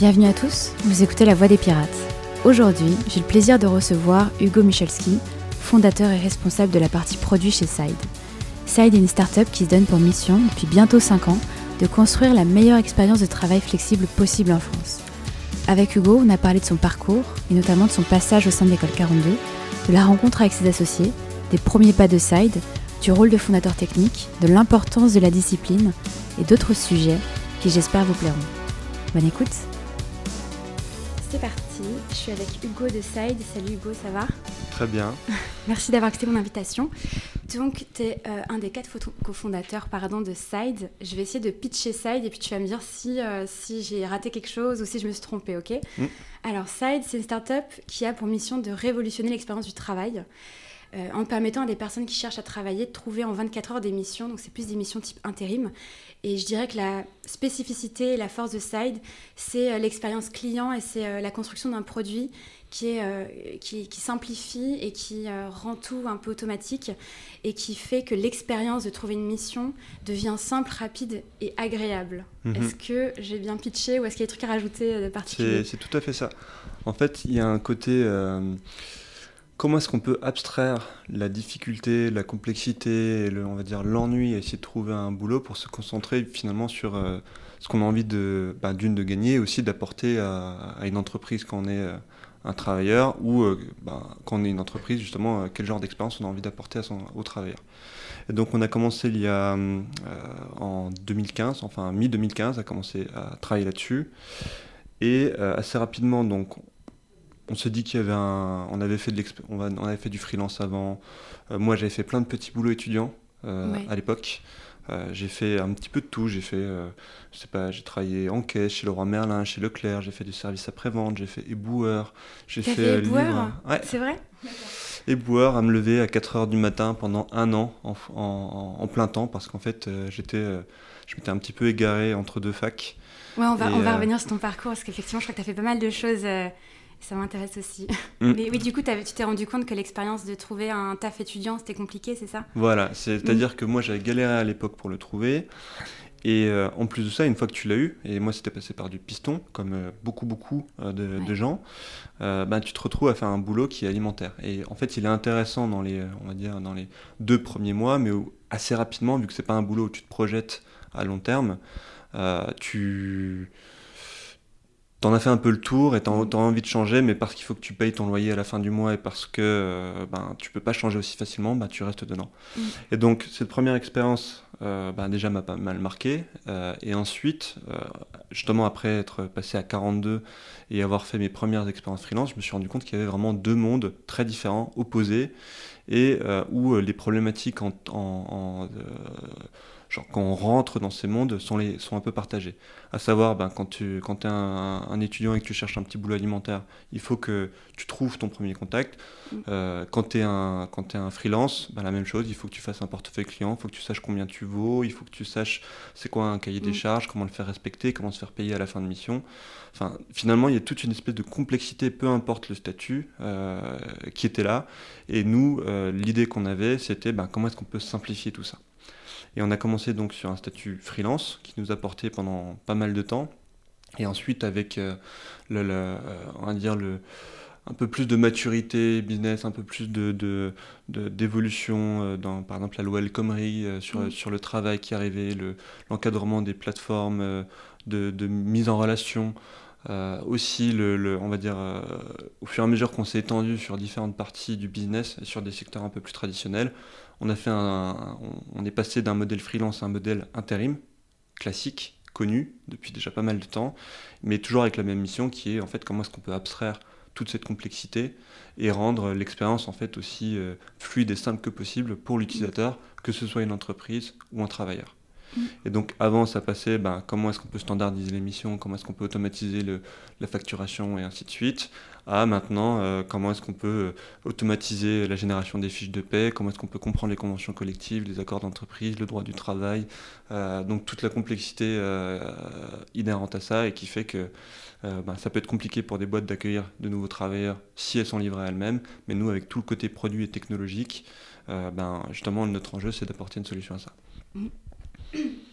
Bienvenue à tous, vous écoutez La Voix des Pirates. Aujourd'hui, j'ai le plaisir de recevoir Hugo Michalski, fondateur et responsable de la partie produit chez Side. Side est une start-up qui se donne pour mission, depuis bientôt 5 ans, de construire la meilleure expérience de travail flexible possible en France. Avec Hugo, on a parlé de son parcours, et notamment de son passage au sein de l'école 42, de la rencontre avec ses associés, des premiers pas de Side, du rôle de fondateur technique, de l'importance de la discipline et d'autres sujets qui j'espère vous plairont. Bonne écoute C'est parti, je suis avec Hugo de Side. Salut Hugo, ça va? Très bien. Merci d'avoir accepté mon invitation. Donc, tu es euh, un des quatre cofondateurs pardon, de Side. Je vais essayer de pitcher Side et puis tu vas me dire si, euh, si j'ai raté quelque chose ou si je me suis trompée, ok? Mm. Alors, Side, c'est une startup qui a pour mission de révolutionner l'expérience du travail. Euh, en permettant à des personnes qui cherchent à travailler de trouver en 24 heures des missions. Donc c'est plus des missions type intérim. Et je dirais que la spécificité et la force de Side, c'est euh, l'expérience client et c'est euh, la construction d'un produit qui, est, qui, simplifie et qui rend tout un peu automatique et qui fait que l'expérience de trouver une mission devient simple, rapide et agréable. Mhm. Est-ce que j'ai bien pitché ou est-ce qu'il y a des trucs à rajouter de particulier? C'est tout à fait ça. En fait, il y a un côté comment est-ce qu'on peut abstraire la difficulté, la complexité, et on va dire l'ennui, et essayer de trouver un boulot pour se concentrer finalement sur euh, ce qu'on a envie bah, d'une de gagner, et aussi d'apporter à, une entreprise quand on est euh, un travailleur ou euh, bah, quand on est une entreprise justement quel genre d'expérience on a envie d'apporter à son, au travailleur. Et donc on a commencé il y a en 2015, enfin mi 2015, à commencer à travailler là-dessus. Et assez rapidement, donc, on se dit qu'il y avait un, on avait fait de on, avait fait du freelance avant. Euh, moi, j'avais fait plein de petits boulots étudiants euh, à l'époque. Euh, j'ai fait un petit peu de tout. J'ai fait, je sais pas, j'ai travaillé en caisse chez Leroy Merlin, chez Leclerc. J'ai fait du service après-vente. J'ai fait éboueur. J'ai fait, fait éboueur. Ouais. C'est vrai? Éboueur à me lever à 4 heures du matin pendant un an en, plein temps parce qu'en fait, j'étais, je m'étais un petit peu égaré entre deux facs. Ouais, on va, on va revenir sur ton parcours parce qu'effectivement, je crois que tu as fait pas mal de choses ça m'intéresse aussi. Mm. Mais oui, du coup, tu t'es rendu compte que l'expérience de trouver un taf étudiant, c'était compliqué, c'est ça? Voilà, c'est-à-dire mm. que moi, j'avais galéré à l'époque pour le trouver. Et euh, en plus de ça, une fois que tu l'as eu, et moi c'était passé par du piston, comme euh, beaucoup beaucoup euh, de, gens, bah, tu te retrouves à faire un boulot qui est alimentaire. Et en fait, il est intéressant dans les, on va dire, dans les deux premiers mois, mais assez rapidement, vu que c'est pas un boulot où tu te projettes à long terme, tu t'en as fait un peu le tour et t'as as envie de changer, mais parce qu'il faut que tu payes ton loyer à la fin du mois et parce que euh, ben, tu peux pas changer aussi facilement, ben, tu restes dedans. Mm. Et donc, cette première expérience, euh, ben, déjà m'a pas mal marqué. Euh, et ensuite, justement, après être passé à 42 et avoir fait mes premières expériences freelance, je me suis rendu compte qu'il y avait vraiment deux mondes très différents, opposés, et où les problématiques en, en genre quand on rentre dans ces mondes, sont, les, sont un peu partagés. À savoir, ben, quand tu quand es un, étudiant et que tu cherches un petit boulot alimentaire, il faut que tu trouves ton premier contact. Mm. Euh, quand tu es, un, quand es un freelance, ben, la même chose, il faut que tu fasses un portefeuille client, il faut que tu saches combien tu vaux, il faut que tu saches c'est quoi un cahier des mm. charges, comment le faire respecter, comment se faire payer à la fin de mission. Enfin, finalement, il y a toute une espèce de complexité, peu importe le statut, euh, qui était là. Et nous, euh, l'idée qu'on avait, c'était ben, comment est-ce qu'on peut simplifier tout ça? Et on a commencé donc sur un statut freelance qui nous a porté pendant pas mal de temps. Et ensuite, avec euh, le, euh, on va dire le, un peu plus de maturité business, un peu plus de, d'évolution euh, dans par exemple la loi El Khomri sur, mm. sur le travail qui arrivait, le, l'encadrement des plateformes de, mise en relation. aussi, le, on va dire, au fur et à mesure qu'on s'est étendu sur différentes parties du business et sur des secteurs un peu plus traditionnels, on, a fait un, on est passé d'un modèle freelance à un modèle intérim, classique, connu depuis déjà pas mal de temps, mais toujours avec la même mission qui est en fait comment est-ce qu'on peut abstraire toute cette complexité et rendre l'expérience en fait aussi euh, fluide et simple que possible pour l'utilisateur, que ce soit une entreprise ou un travailleur. Mm. Et donc avant, ça passait ben, comment est-ce qu'on peut standardiser les missions, comment est-ce qu'on peut automatiser le, la facturation et ainsi de suite, à maintenant euh, comment est-ce qu'on peut euh, automatiser la génération des fiches de paie, comment est-ce qu'on peut comprendre les conventions collectives, les accords d'entreprise, le droit du travail, euh, donc toute la complexité inhérente à ça et qui fait que ben, ça peut être compliqué pour des boîtes d'accueillir de nouveaux travailleurs si elles sont livrées à elles-mêmes, mais nous avec tout le côté produit et technologique, ben, justement notre enjeu c'est d'apporter une solution à ça.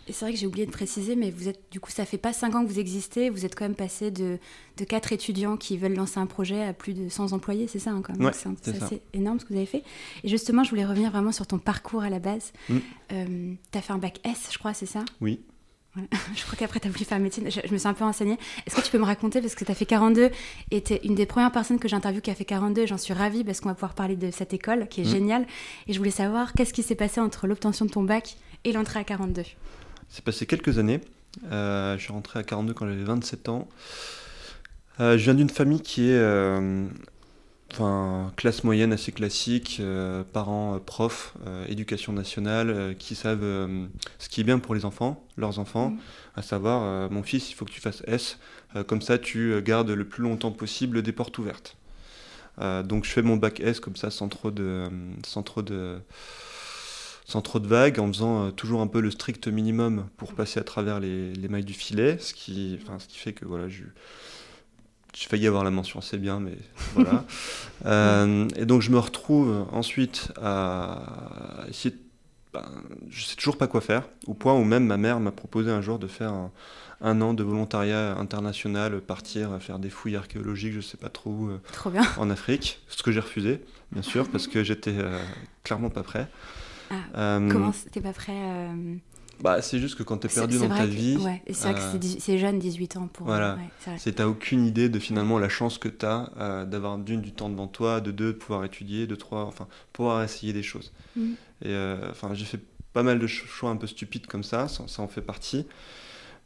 Et c'est vrai que j'ai oublié de préciser, mais vous êtes, du coup, ça fait pas 5 ans que vous existez, vous êtes quand même passé de, de 4 étudiants qui veulent lancer un projet à plus de 100 employés, c'est ça hein, quand même C'est assez énorme ce que vous avez fait. Et justement, je voulais revenir vraiment sur ton parcours à la base. Mm. Euh, tu as fait un bac S, je crois, c'est ça? Oui. Je crois qu'après, tu as voulu faire médecine. Je, me suis un peu renseignée. Est-ce que tu peux me raconter, parce que tu as fait 42 et tu es une des premières personnes que j'interviewe qui a fait 42 et j'en suis ravie parce qu'on va pouvoir parler de cette école qui est mm. géniale. Et je voulais savoir qu'est-ce qui s'est passé entre l'obtention de ton bac et l'entrée à 42 C'est passé quelques années. Euh, je suis rentré à 42 quand j'avais 27 ans. Euh, je viens d'une famille qui est euh, enfin, classe moyenne assez classique, parents profs, éducation nationale, qui savent ce qui est bien pour les enfants, leurs enfants, mm. à savoir, mon fils, il faut que tu fasses S, comme ça tu gardes le plus longtemps possible des portes ouvertes. donc je fais mon bac S comme ça sans trop de, sans trop de, sans trop de vagues, en faisant toujours un peu le strict minimum pour passer à travers les, les mailles du filet, ce qui, enfin, ce qui fait que voilà, je j'ai failli avoir la mention, c'est bien, mais voilà. Euh, et donc je me retrouve ensuite à essayer de... Ben, je sais toujours pas quoi faire, au point où même ma mère m'a proposé un jour de faire un, an de volontariat international, partir faire des fouilles archéologiques, je sais pas trop où, euh, trop bien. en Afrique, ce que j'ai refusé, bien sûr, parce que j'étais euh, clairement pas prêt. Ah, comment t'es pas prêt bah, c'est juste que quand tu es perdu dans ta vie. Ouais. C'est vrai que c'est euh, jeune, 18 ans. Pour, voilà. c'est t'as aucune idée de finalement la chance que tu as euh, d'avoir d'une du temps devant toi, de deux de pouvoir étudier, de trois, enfin, pouvoir essayer des choses. Mm. Et euh, enfin, j'ai fait pas mal de choix un peu stupides comme ça, ça, en fait partie.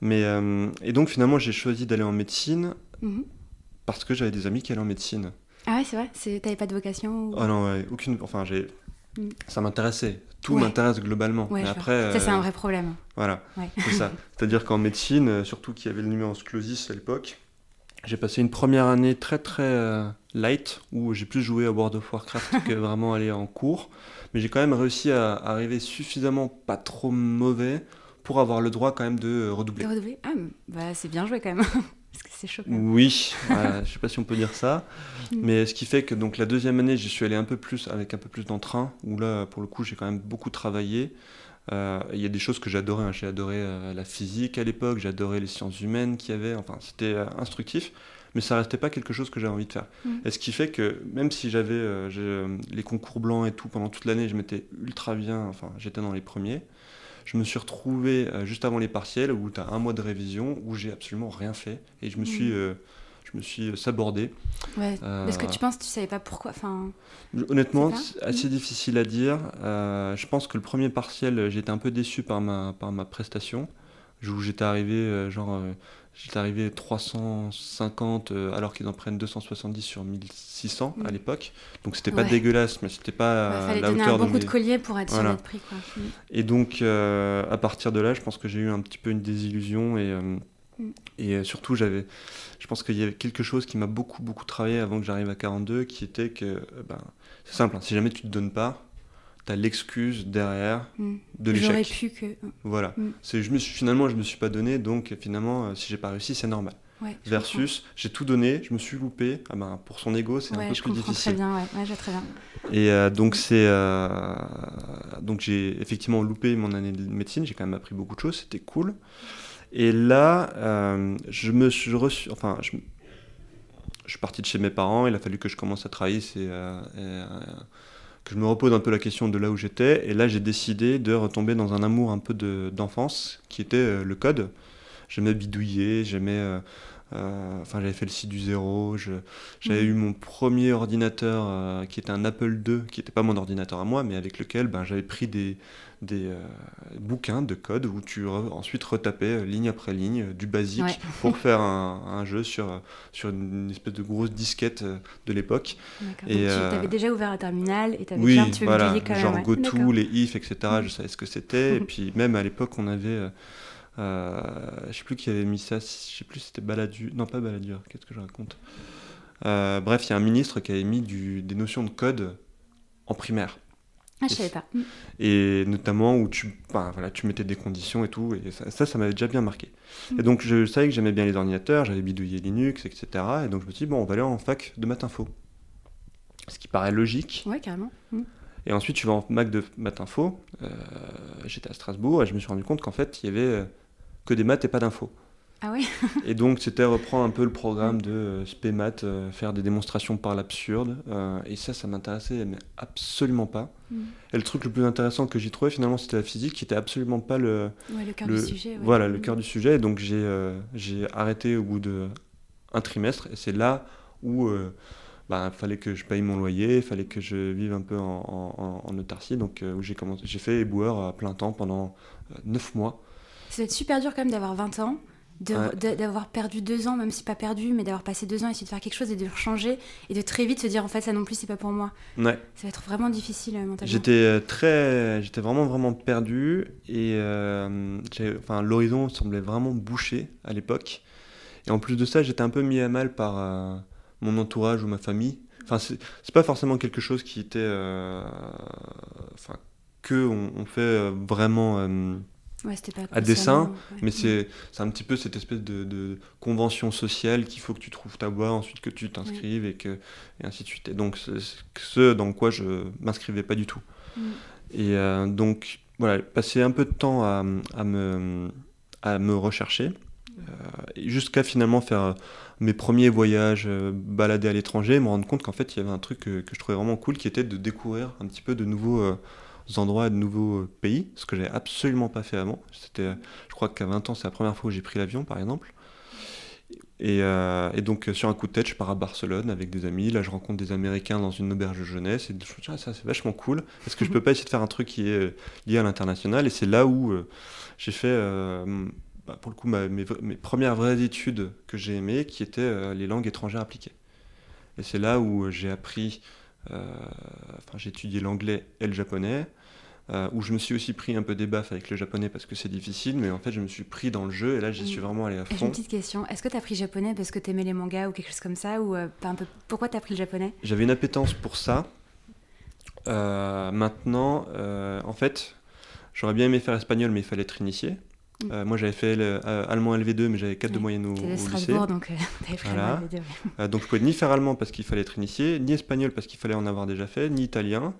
Mais, et donc finalement, j'ai choisi d'aller en médecine mm-hmm. parce que j'avais des amis qui allaient en médecine. Ah ouais, c'est vrai T'avais pas de vocation Ah non, ouais, aucune. Enfin, j'ai. Mm. Ça m'intéressait tout m'intéresse globalement. mais après, ça, c'est un euh, vrai problème. Voilà, c'est ça. C'est-à-dire qu'en médecine, euh, surtout qu'il y avait le numéros clausus à l'époque, j'ai passé une première année très très euh, light, où j'ai plus joué à World of Warcraft que vraiment aller en cours. Mais j'ai quand même réussi à arriver suffisamment pas trop mauvais pour avoir le droit quand même de redoubler. redoubler Ah, bah, c'est bien joué quand même. Parce que c'est chaud. Oui, je sais pas si on peut dire ça. Mais ce qui fait que donc la deuxième année, j'y suis allé un peu plus avec un peu plus d'entrain, où là, pour le coup, j'ai quand même beaucoup travaillé. Euh, il y a des choses que j'adorais. Hein. J'ai adoré euh, la physique à l'époque, j'adorais les sciences humaines qu'il y avait. Enfin, c'était euh, instructif, mais ça restait pas quelque chose que j'avais envie de faire. Mm. Et ce qui fait que même si j'avais les concours blancs et tout pendant toute l'année, je m'étais ultra bien. Enfin, j'étais dans les premiers je me suis retrouvé euh, juste avant les partiels où tu as un mois de révision où j'ai absolument rien fait et je me suis, mmh. euh, je me suis sabordé. Ouais. Est-ce que tu penses que tu savais pas pourquoi enfin, Honnêtement, c'est assez mmh. difficile à dire. Euh, je pense que le premier partiel, j'étais un peu déçu par ma, par ma prestation. Où j'étais arrivé genre J'étais arrivé 350 euh, alors qu'ils en prennent 270 sur 1600 à mm. l'époque. Donc c'était pas dégueulasse, mais c'était pas ouais, fallait la donner hauteur un bon coup de collier pour être sur notre prix. Quoi. Mm. Et donc euh, à partir de là, je pense que j'ai eu un petit peu une désillusion et, euh, mm. et surtout j'avais, je pense qu'il y avait quelque chose qui m'a beaucoup beaucoup travaillé avant que j'arrive à 42, qui était que ben, c'est simple, hein, si jamais tu te donnes pas, l'excuse derrière mm. de l'échec. J'aurais pu que. Voilà. Mm. C'est, je me suis, finalement, je me suis pas donné, donc finalement, euh, si j'ai pas réussi, c'est normal. Versus, j'ai tout donné, je me suis loupé. Ah ben, pour son ego, c'est un peu plus difficile. Très bien, ouais. ouais très bien. Et euh, donc c'est, euh, donc j'ai effectivement loupé mon année de médecine. J'ai quand même appris beaucoup de choses, c'était cool. Et là, je me suis reçu, enfin, je, je, suis parti de chez mes parents. Il a fallu que je commence à travailler. C'est que je me repose un peu la question de là où j'étais. Et là, j'ai décidé de retomber dans un amour un peu d'enfance, qui était euh, le code. J'aimais bidouiller, j'aimais euh, euh, enfin, j'avais fait le site du zéro. J'avais mm. eu mon premier ordinateur qui était un Apple II, qui n'était pas mon ordinateur à moi, mais avec lequel ben, j'avais pris des, des euh, bouquins de code où tu ensuite retapais ligne après ligne du basique pour faire un, jeu sur, sur une espèce de grosse disquette de l'époque. Et tu avais déjà ouvert un terminal et tu avais oui, un petit voilà, quand genre même. GoTo, les if, etc. Je savais ce que c'était. et puis même à l'époque, on avait euh, je sais plus qui avait mis ça, je sais plus si c'était Baladur, non pas Baladur, qu'est-ce que je raconte euh, Bref, il y a un ministre qui avait mis du, des notions de code en primaire. Ah, je savais pas. Et notamment où tu, voilà, tu mettais des conditions et tout, et ça, ça, m'avait déjà bien marqué. Mm. Et donc je savais que j'aimais bien les ordinateurs, j'avais bidouillé Linux, etc. Et donc je me suis dit, bon, on va aller en fac de maths info. Ce qui paraît logique. Ouais, carrément. Mm. Et ensuite, je vais en maths de maths info. J'étais à Strasbourg et je me suis rendu compte qu'en fait, il y avait que des maths et pas d'infos. Ah oui Et donc, c'était reprendre un peu le programme de euh, SPEMAT, euh, faire des démonstrations par l'absurde. Euh, et ça, ça m'intéressait mais absolument pas. Mm. Et le truc le plus intéressant que j'y trouvais, finalement, c'était la physique, qui était absolument pas le... Ouais, le cœur du sujet. Voilà, le cœur du sujet. Et donc, j'ai j'ai arrêté au bout d'un trimestre. Et c'est là où... il bah, fallait que je paye mon loyer, il fallait que je vive un peu en, en, autarcie. Donc, où j'ai commencé, j'ai fait éboueur à plein temps pendant neuf mois. Ça être super dur quand même d'avoir 20 ans d'avoir perdu deux ans, même si pas perdu, mais d'avoir passé deux ans, essayer de faire quelque chose et de le changer et de très vite se dire en fait ça non plus c'est pas pour moi. Ouais. Ça va être vraiment difficile euh, mentalement. J'étais euh, très, j'étais vraiment vraiment perdu et euh, enfin l'horizon semblait vraiment bouché à l'époque. Et en plus de ça, j'étais un peu mis à mal par mon entourage ou ma famille. Enfin c'est pas forcément quelque chose qui était, enfin que on, fait vraiment à dessin, mais c'est un petit peu cette espèce de, convention sociale qu'il faut que tu trouves ta voie, ensuite que tu t'inscrives et, que, et ainsi de suite. Et donc, ce dans quoi je m'inscrivais pas du tout. Mm. Et euh, donc, voilà, passer un peu de temps à, à me, à me rechercher, euh, jusqu'à finalement faire mes premiers voyages, euh, balader à l'étranger, me rendre compte qu'en fait, il y avait un truc que, que, je trouvais vraiment cool qui était de découvrir un petit peu de nouveaux endroits, de nouveaux pays, ce que j'avais absolument pas fait avant. C'était, je crois qu'à 20 ans, c'est la première fois où j'ai pris l'avion, par exemple. Et, euh, et, donc, sur un coup de tête, je pars à Barcelone avec des amis. Là, je rencontre des Américains dans une auberge de jeunesse. Et je me dis, ah, ça, c'est vachement cool. Est-ce que je peux pas essayer de faire un truc qui est euh, lié à l'international? Et c'est là où euh, j'ai fait, bah, pour le coup, mes, mes, premières vraies études que j'ai aimées, qui étaient les langues étrangères appliquées. Et c'est là où j'ai appris, enfin, j'ai étudié l'anglais et le japonais. Euh, où je me suis aussi pris un peu des baffes avec le japonais parce que c'est difficile, mais en fait je me suis pris dans le jeu et là j'y suis vraiment allé à fond. J'ai une petite question, est-ce que tu as pris japonais parce que tu aimais les mangas ou quelque chose comme ça ou euh, un peu... Pourquoi tu as pris le japonais? J'avais une appétence pour ça. Euh, maintenant, en fait, j'aurais bien aimé faire espagnol, mais il fallait être initié. Mm. moi j'avais fait allemand LV2, mais j'avais 4 de moyenne au, au lycée. donc voilà. LV2. donc je pouvais ni faire allemand parce qu'il fallait être initié, ni espagnol parce qu'il fallait en avoir déjà fait, ni italien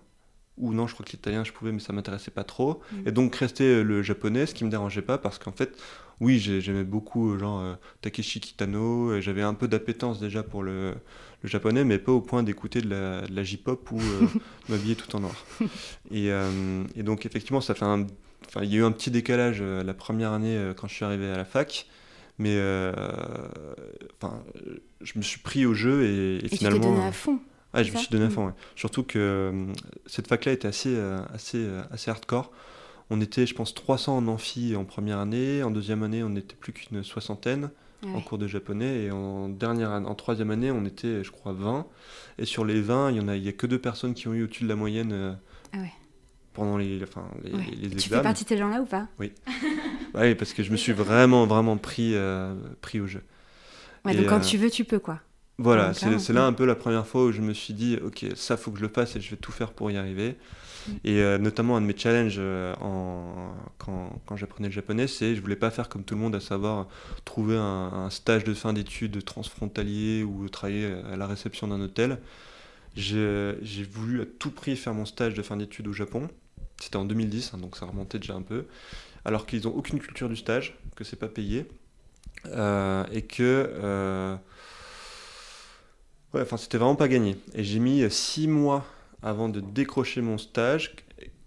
ou non, je crois que l'italien je pouvais, mais ça m'intéressait pas trop. Mm. Et donc rester euh, le japonais, ce qui me dérangeait pas, parce qu'en fait, oui, j'aimais beaucoup euh, genre euh, Takeshi Kitano, et j'avais un peu d'appétence déjà pour le, le, japonais, mais pas au point d'écouter de la, la J-pop ou m'habiller tout en noir. Et, et, donc effectivement, ça fait un, enfin, il y a eu un petit décalage la première année quand je suis arrivé à la fac. Mais enfin, je me suis pris au jeu et, et, finalement. Tu donné à fond. Ah, je me suis donné à mm. fond, Surtout que euh, cette fac-là était assez, euh, assez, euh, assez hardcore. On était, je pense, 300 en amphi en première année. En deuxième année, on n'était plus qu'une soixantaine en cours de japonais. Et en, dernière, en troisième année, on était, je crois, 20. Et sur les 20, il n'y a, y a que deux personnes qui ont eu au-dessus de la moyenne ah pendant les, enfin, les, examens. Tu fais partie de ces gens-là ou pas? Oui. Oui, parce que je me suis vraiment, vraiment pris, pris au jeu. Ouais, donc quand tu veux, tu peux, quoi. Voilà, c'est là un peu la première fois où je me suis dit, ok, ça faut que je le fasse et je vais tout faire pour y arriver. Mm. Et euh, notamment un de mes challenges euh, en, quand, quand j'apprenais le japonais, c'est je voulais pas faire comme tout le monde, à savoir trouver un, stage de fin d'études transfrontalier ou travailler à la réception d'un hôtel. J'ai voulu à tout prix faire mon stage de fin d'études au Japon. C'était en 2010, hein, donc ça remontait déjà un peu. Alors qu'ils n'ont aucune culture du stage, que c'est pas payé. Euh, et que Ouais, enfin, c'était vraiment pas gagné. Et j'ai mis euh, six mois avant de décrocher mon stage.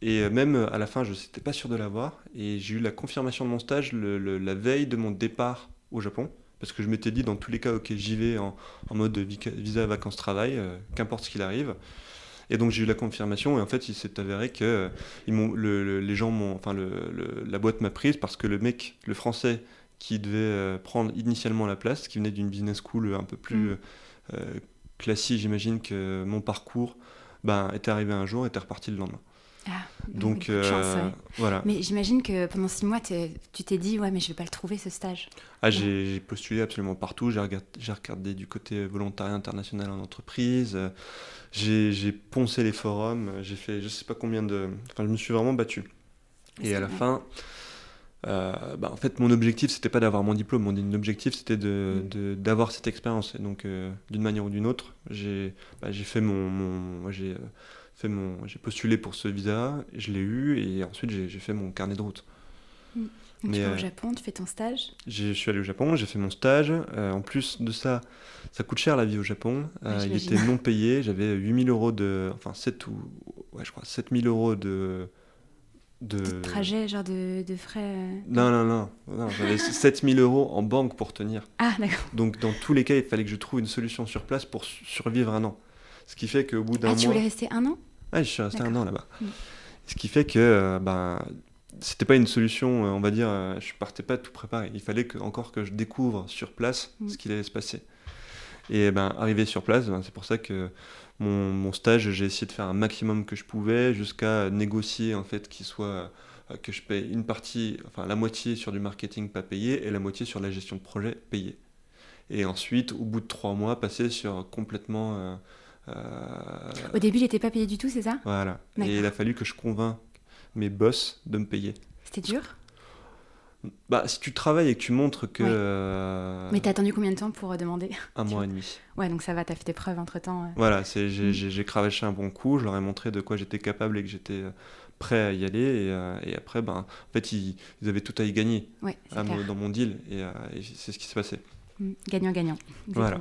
Et euh, même euh, à la fin, je n'étais pas sûr de l'avoir. Et j'ai eu la confirmation de mon stage la veille de mon départ au Japon. Parce que je m'étais dit, dans tous les cas, ok, j'y vais en, mode visa vacances-travail, qu'importe ce qu'il arrive. Et donc j'ai eu la confirmation et en fait il s'est avéré que les gens m'ont, enfin la boîte m'a prise parce que le mec, le français qui devait prendre initialement la place, qui venait d'une business school un peu plus mmh classique, j'imagine que mon parcours ben, était arrivé un jour et était reparti le lendemain. Ah, donc euh, voilà. Mais j'imagine que pendant six mois, tu t'es dit ouais mais je vais pas le trouver ce stage. Ah j'ai postulé absolument partout. J'ai regardé, regardé, du côté volontariat international en entreprise. J'ai poncé les forums. J'ai fait je sais pas combien de. Enfin je me suis vraiment battu. Et à la fin, euh, bah, en fait, mon objectif, c'était pas d'avoir mon diplôme. Mon objectif, c'était mm. d'avoir de, cette expérience. Et donc, euh, d'une manière ou d'une autre, j'ai bah, fait mon, j'ai euh, fait mon, j'ai postulé pour ce visa, je l'ai eu et ensuite j'ai fait mon carnet de route. Mm. Donc tu vas au Japon, tu fais ton stage? Je suis allé au Japon, j'ai fait mon stage. en plus de ça, ça coûte cher la vie au Japon. il était non payé, j'avais 8000 euros de. Enfin 7 ou. Ouais, je crois 7000 euros de de... trajet, genre de, frais euh, Non, non, non. non J'avais 7000 euros en banque pour tenir. Ah, d'accord. Donc, dans tous les cas, il fallait que je trouve une solution sur place pour survivre un an. Ce qui fait qu'au bout d'un mois. Ah, tu voulais rester un an? Ah, je suis resté un an là-bas. Mm. Ce qui fait que euh, ben, c'était pas une solution, euh, on va dire, je partais pas tout préparé. Il fallait que, encore que je découvre sur place mm. ce qu'il allait se passer. Et ben, arrivé sur place, ben, c'est pour ça que mon, stage, j'ai essayé de faire un maximum que je pouvais jusqu'à négocier en fait qu'il soit euh, que je paye une partie, enfin la moitié sur du marketing pas payé et la moitié sur la gestion de projet payé. Et ensuite, au bout de trois mois, passer sur complètement. Euh, euh, au début, j'étais pas payé du tout, c'est ça? Voilà. Et il a fallu que je convainc mes boss de me payer. C'était dur? Bah, si tu travailles et que tu montres que. Euh, Mais t'as attendu combien de temps pour euh, demander? Un mois et demi. Ouais, donc ça va, t'as fait tes preuves entre temps. Voilà, mm. j'ai cravaché un bon coup, je leur ai montré de quoi j'étais capable et que j'étais euh, prêt à y aller. Et, après, ben, en fait, ils, avaient tout à y gagner dans mon deal. Et, c'est ce qui s'est passé. Mm. Gagnant-gagnant. Voilà.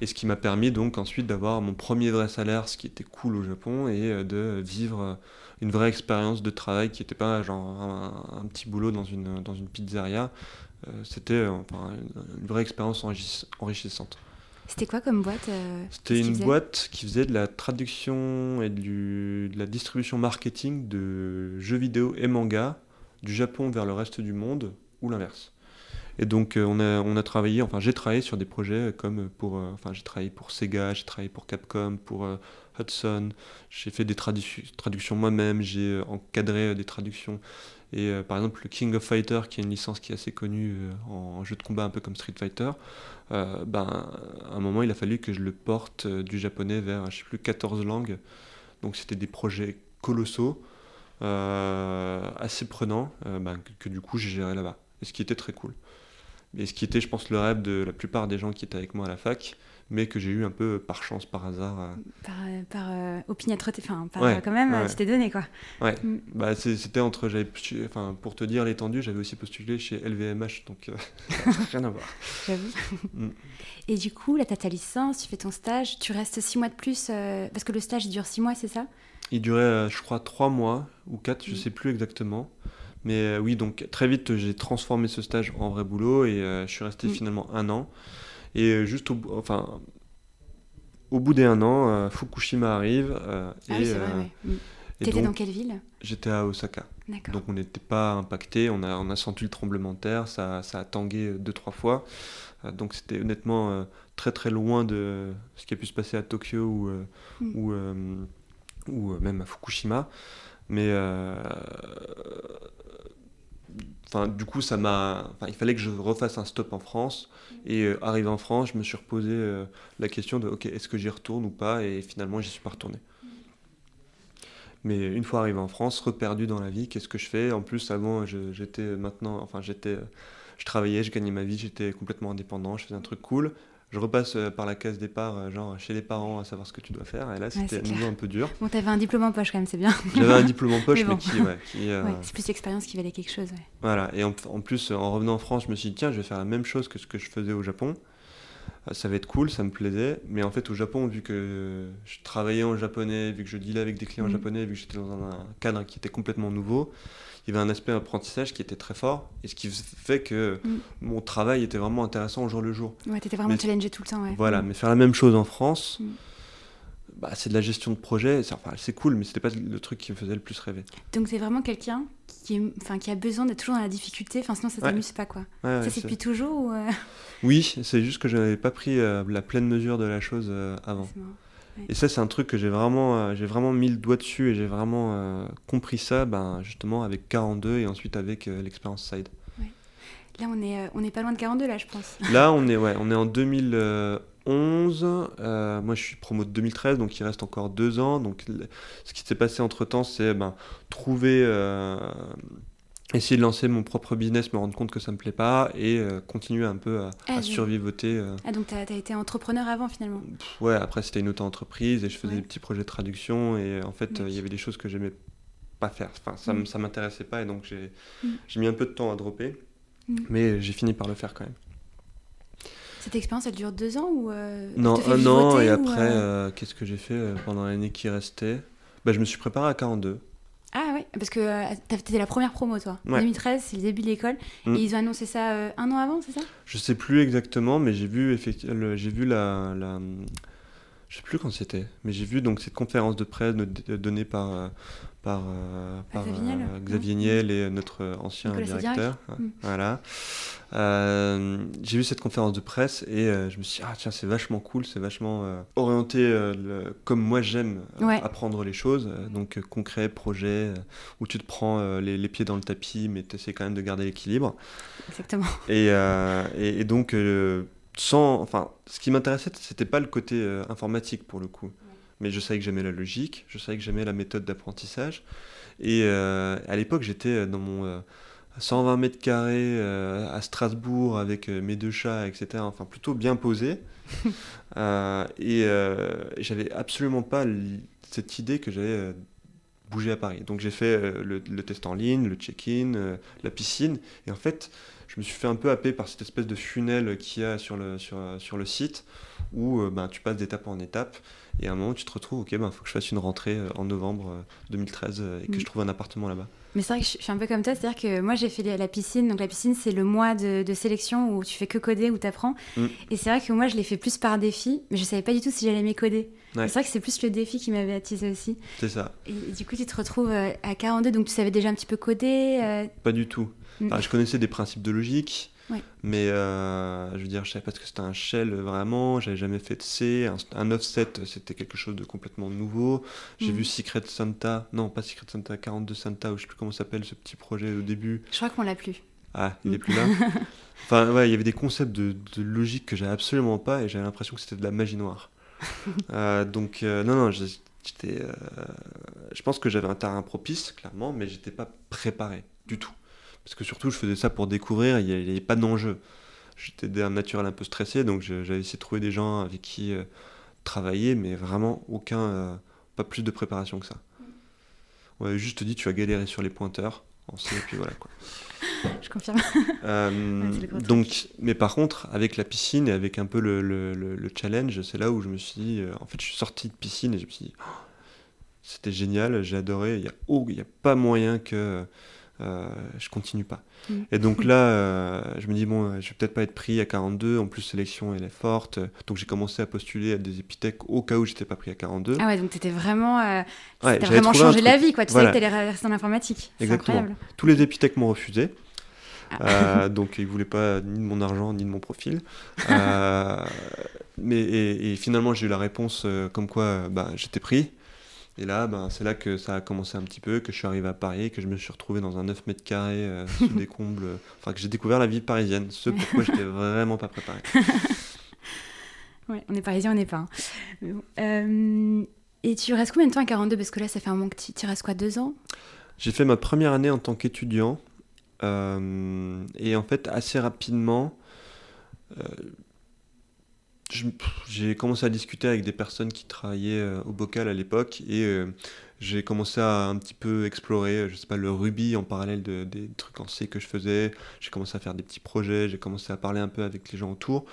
Et ce qui m'a permis donc ensuite d'avoir mon premier vrai salaire, ce qui était cool au Japon, et de vivre une vraie expérience de travail qui n'était pas genre un, petit boulot dans une, dans une pizzeria. Euh, c'était euh, enfin, une, vraie expérience enrichissante. C'était quoi comme boîte euh, C'était une boîte qui faisait de la traduction et de la distribution marketing de jeux vidéo et manga du Japon vers le reste du monde ou l'inverse. Et donc on, a, on a travaillé, enfin j'ai travaillé sur des projets comme pour, enfin j'ai travaillé pour Sega, j'ai travaillé pour Capcom, pour Hudson. J'ai fait des traductions moi-même, j'ai euh, encadré euh, des traductions. Et euh, par exemple, le King of Fighter, qui est une licence qui est assez connue en jeu de combat, un peu comme Street Fighter, ben, à un moment, il a fallu que je le porte du japonais vers, je sais plus, 14 langues. Donc c'était des projets colossaux, assez prenants, ben, que, que, du coup j'ai géré là-bas. Et ce qui était très cool. Et ce qui était, je pense, le rêve de la plupart des gens qui étaient avec moi à la fac, mais que j'ai eu un peu par chance, par hasard. Euh. Par, euh, par euh, opiniâtreté, enfin, par, quand même, tu t'es donné, quoi. Ouais, mm. bah, c'était entre, enfin, pour te dire l'étendue, j'avais aussi postulé chez LVMH, donc rien à voir. J'avoue. Mm. Et du coup, là, tu as ta licence, tu fais ton stage, tu restes six mois de plus, parce que le stage, il dure six mois, c'est ça? Il durait, je crois, trois mois ou quatre, je je mm. sais plus exactement. Mais oui, donc très vite, j'ai transformé ce stage en vrai boulot et je suis resté finalement un an. Et euh, juste au, enfin, au bout des un an, euh, Fukushima arrive. Euh, ah et, oui, c'est vrai, mm. T'étais dans quelle ville? J'étais à Osaka. Donc on n'était pas impacté, on a, on a senti le tremblement de terre, ça, ça a tangué deux, trois fois. donc c'était honnêtement très très loin de ce qui a pu se passer à Tokyo ou, mm. ou, ou même à Fukushima. Mais enfin, du coup, ça m'a. il fallait que je refasse un stop en France. Et euh, arrivé en France, je me suis reposé euh, la question de ok, est-ce que j'y retourne ou pas? Et finalement, j'y suis pas retourné. Mais une fois arrivé en France, reperdu dans la vie, qu'est-ce que je fais? En plus, avant, j'étais maintenant, enfin, j'étais, je travaillais, je gagnais ma vie, j'étais complètement indépendant, je faisais un truc cool je repasse euh, par la case départ, euh, genre chez les parents, à savoir ce que tu dois faire. Et là, c'était à nouveau un peu dur. Bon, t'avais un diplôme en poche quand même, c'est bien. J'avais un diplôme en poche, mais, qui. Euh, ouais, c'est plus l'expérience qui valait quelque chose. Voilà, et en, plus, en revenant en France, je me suis dit, tiens, je vais faire la même chose que ce que je faisais au Japon. Ça va être cool, ça me plaisait. Mais en fait, au Japon, vu que je travaillais en japonais, vu que je dealais avec des clients mm. japonais, vu que j'étais dans un cadre qui était complètement nouveau, il y avait un aspect apprentissage qui était très fort et ce qui fait que mm. mon travail était vraiment intéressant au jour le jour. Ouais, étais vraiment challengé tout le temps, ouais. Voilà, mais faire la même chose en France, mm. Bah, c'est de la gestion de projet, c'est enfin, cool, mais c'était pas le truc qui me faisait le plus rêver. Donc c'est vraiment quelqu'un qui, enfin, qui a besoin d'être toujours dans la difficulté, enfin, sinon ça t'amuse pas, quoi. ça, c'est depuis toujours euh? Oui, c'est juste que je n'avais pas pris euh, la pleine mesure de la chose euh, avant. Et ça, c'est un truc que j'ai vraiment, j'ai vraiment mis le doigt dessus et j'ai vraiment compris ça, ben, justement, avec 42 et ensuite avec l'expérience Side. Là, on est, on est pas loin de 42, là, je pense. Là, on est, ouais, on est en 2011. moi, je suis promo de 2013, donc il reste encore deux ans. Donc, ce qui s'est passé entre temps, c'est ben, trouver essayer de lancer mon propre business, me rendre compte que ça me plaît pas et continuer un peu à, Ah, à survivoter. Ah, donc tu as, été entrepreneur avant finalement Pff, Ouais, après c'était une auto-entreprise et je faisais Ouais. des petits projets de traduction et en fait euh, il y avait des choses que j'aimais pas faire. Enfin, ça, Mm. ça m'intéressait pas et donc j'ai Mm. j'ai mis un peu de temps à dropper, Mm. mais j'ai fini par le faire quand même. Cette expérience, elle dure deux ans ou euh, Non, un an et après, euh, euh, qu'est-ce que j'ai fait pendant l'année qui restait? Bah, Je me suis préparé à 42. Ah ouais, parce que t'étais la première promo toi. Ouais. 2013, c'est le début de l'école. Mm. Et ils ont annoncé ça un an avant, c'est ça? Je sais plus exactement, mais j'ai vu, j'ai vu la, la. Je sais plus quand c'était, mais j'ai vu donc cette conférence de presse donnée par, par, euh, par, Xavier Niel, euh, Xavier Niel et notre ancien Nicolas directeur. Mm. Voilà. Euh, j'ai vu cette conférence de presse et je me suis dit, ah tiens, c'est vachement cool, c'est vachement orienté le- comme moi j'aime Ouais. apprendre les choses, donc concret, projet, où tu te prends les, les pieds dans le tapis, mais tu essaies quand même de garder l'équilibre. Exactement. Et, et, et donc, sans, enfin, ce qui m'intéressait, c'était pas le côté informatique pour le coup. Mais je savais que j'aimais la logique, je savais que j'aimais la méthode d'apprentissage. Et euh, à l'époque, j'étais dans mon euh, 120 mètres carrés euh, à Strasbourg avec euh, mes deux chats, etc. Enfin, plutôt bien posé. Euh, et euh, j'avais absolument pas cette idée que j'allais euh, bouger à Paris. Donc j'ai fait euh, le, le test en ligne, le check-in, euh, la piscine. Et en fait, je me suis fait un peu happer par cette espèce de funnel qu'il y a sur le, sur, sur le site où euh, ben, tu passes d'étape en étape. Et à un moment, tu te retrouves, ok, il faut que je fasse une rentrée euh, en novembre euh, 2013 euh, et que Mm. je trouve un appartement là-bas. Mais c'est vrai que je suis un peu comme toi, c'est-à-dire que moi j'ai fait la piscine, donc la piscine c'est le mois de, de sélection où tu fais que coder, où tu apprends. Mm. Et c'est vrai que moi je l'ai fait plus par défi, mais je savais pas du tout si j'allais aimer coder. Ouais. C'est vrai que c'est plus le défi qui m'avait attisé aussi. C'est ça. Et, et du coup tu te retrouves euh, à 42, donc tu savais déjà un petit peu coder. euh, Pas du tout. Mm. Enfin, je connaissais des principes de logique, Ouais. mais euh, je veux dire, je savais pas ce que c'était un shell vraiment, j'avais jamais fait de C, un, un offset c'était quelque chose de complètement nouveau. J'ai Mhm. vu Secret Santa, non pas Secret Santa, 42 Santa, ou je sais plus comment s'appelle ce petit projet au début. Je crois qu'on l'a plus. Ah, il est Mm. plus là. enfin, ouais, il y avait des concepts de, de logique que j'avais absolument pas et j'avais l'impression que c'était de la magie noire. Euh, donc, euh, non, non, j'étais. je pense que j'avais un terrain propice, clairement, mais j'étais pas préparé du tout. Parce que surtout, je faisais ça pour découvrir, il n'y avait pas d'enjeu. J'étais d'un naturel un peu stressé, donc j'avais essayé de trouver des gens avec qui euh, travailler, mais vraiment aucun. euh, pas plus de préparation que ça. On m'avait juste dit, tu vas galérer sur les pointeurs. En C, et puis voilà quoi. Je confirme. Euh, Ouais, donc, mais par contre, avec la piscine et avec un peu le, le- le- le challenge, c'est là où je me suis dit, en fait, je suis sorti de piscine et je me suis dit, Oh, c'était génial, j'ai adoré, il n'y a, oh, y a pas moyen que euh, je continue pas. Mm. Et donc là, euh, je me dis, bon, euh, je vais peut-être pas être pris à 42, en plus, sélection, elle est forte. Donc j'ai commencé à postuler à des épithèques au cas où j'étais pas pris à 42. Ah ouais, donc t'étais vraiment. euh, Ouais, vraiment changé la vie, quoi. Tu Voilà. savais que t'allais rester en informatique. C'est Exactement. incroyable. Tous les épithèques m'ont refusé. Ah. Donc ils voulaient pas ni de mon argent ni de mon profil. Mais et, et finalement j'ai eu la réponse comme quoi bah, j'étais pris. Et là, ben, c'est là que ça a commencé un petit peu, que je suis arrivé à Paris, que je me suis retrouvé dans un 9 mètres carrés euh, sous des combles. Enfin, que j'ai découvert la vie parisienne. Ce pourquoi j'étais vraiment pas préparé. Ouais, on est parisien, on n'est pas. hein. Bon. Euh, et tu restes combien de temps à 42 Parce que là, ça fait un moment que tu tu restes quoi, deux ans? J'ai fait ma première année en tant qu'étudiant. euh, et en fait, assez rapidement, je- j'ai commencé à discuter avec des personnes qui travaillaient euh, au bocal à l'époque. Et euh, j'ai commencé à un petit peu explorer, euh, je sais pas, le Ruby en parallèle de- des trucs en C que je faisais. J'ai commencé à faire des petits projets, j'ai commencé à parler un peu avec les gens autour.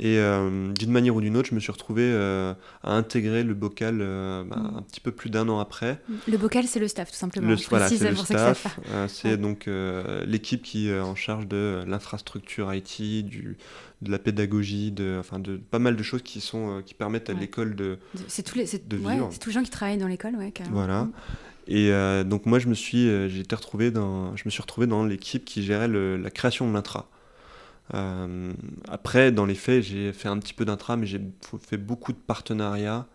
Et euh, d'une manière ou d'une autre, je me suis retrouvé euh, à intégrer le bocal euh, bah, Mm. un petit peu plus d'un an après. Le bocal, c'est le staff, tout simplement. Le, Je voilà, c'est le staff. c'est Ouais. donc l'équipe qui est en charge de l'infrastructure IT, du, de la pédagogie, de, enfin de pas mal de choses qui sont qui permettent à l'école de C'est tous les, c'est de ouais, vivre. c'est tous les gens qui travaillent dans l'école, ouais, carrément. voilà. Et euh, donc moi je me suis été retrouvé dans je me suis retrouvé dans l'équipe qui gérait le- la création de l'intra. Euh, après dans les faits j'ai fait un petit peu d'intra mais j'ai fait beaucoup de partenariats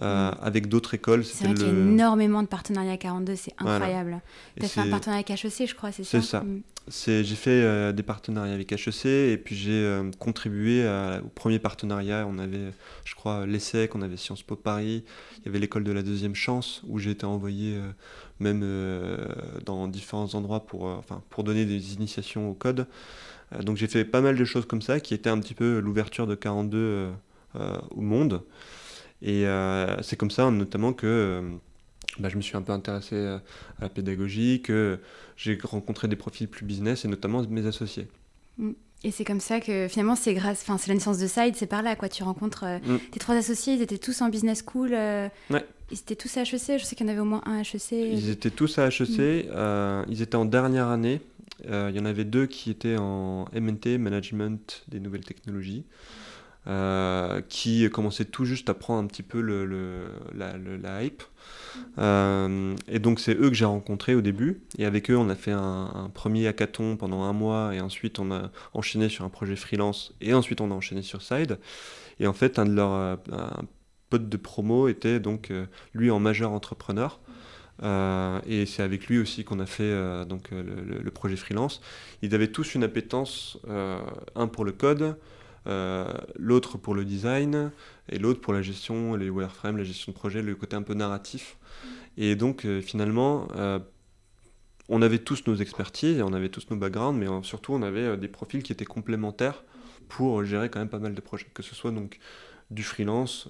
euh, mm. avec d'autres écoles. C'est vrai qu'il y a énormément de partenariats 42, c'est incroyable. Tu as fait un partenariat avec HEC, je crois, c'est ça C'est ça. Mm. J'ai fait euh, des partenariats avec HEC et puis j'ai contribué au premier partenariat. On avait, je crois, l'ESSEC, on avait Sciences Po Paris, il y avait l'école de la deuxième chance où j'ai été envoyé même dans différents endroits pour, enfin, pour donner des initiations au code. Donc j'ai fait pas mal de choses comme ça qui étaient un petit peu l'ouverture de 42 au monde. Et euh, c'est comme ça notamment que euh, bah, je me suis un peu intéressé euh, à la pédagogie, que j'ai rencontré des profils plus business et notamment mes associés. Mm. Et c'est comme ça que finalement c'est grâce, enfin c'est la naissance de Side, c'est par là quoi. Tu rencontres mm. tes trois associés, ils étaient tous en business school. ouais. Ils étaient tous à HEC. Je sais qu'il y en avait au moins un à HEC. Ils étaient tous à HEC. Mm. ils étaient en dernière année. Il y en avait deux qui étaient en MNT, Management des nouvelles technologies. Euh, qui commençait tout juste à prendre un petit peu le, la, hype. Euh, et donc c'est eux que j'ai rencontrés au début. Et avec eux, on a fait un, premier hackathon pendant un mois. Et ensuite, on a enchaîné sur un projet freelance. Et ensuite, on a enchaîné sur Side. Et en fait, un de leurs euh, potes de promo était donc lui en majeur entrepreneur. Et c'est avec lui aussi qu'on a fait donc le, le, projet freelance. Ils avaient tous une appétence, un pour le code, euh, l'autre pour le design, et l'autre pour la gestion, les wireframes, la gestion de projet, le côté un peu narratif. Et donc euh, finalement, euh, on avait tous nos expertises, on avait tous nos backgrounds, mais surtout on avait des profils qui étaient complémentaires pour gérer quand même pas mal de projets, que ce soit donc du freelance,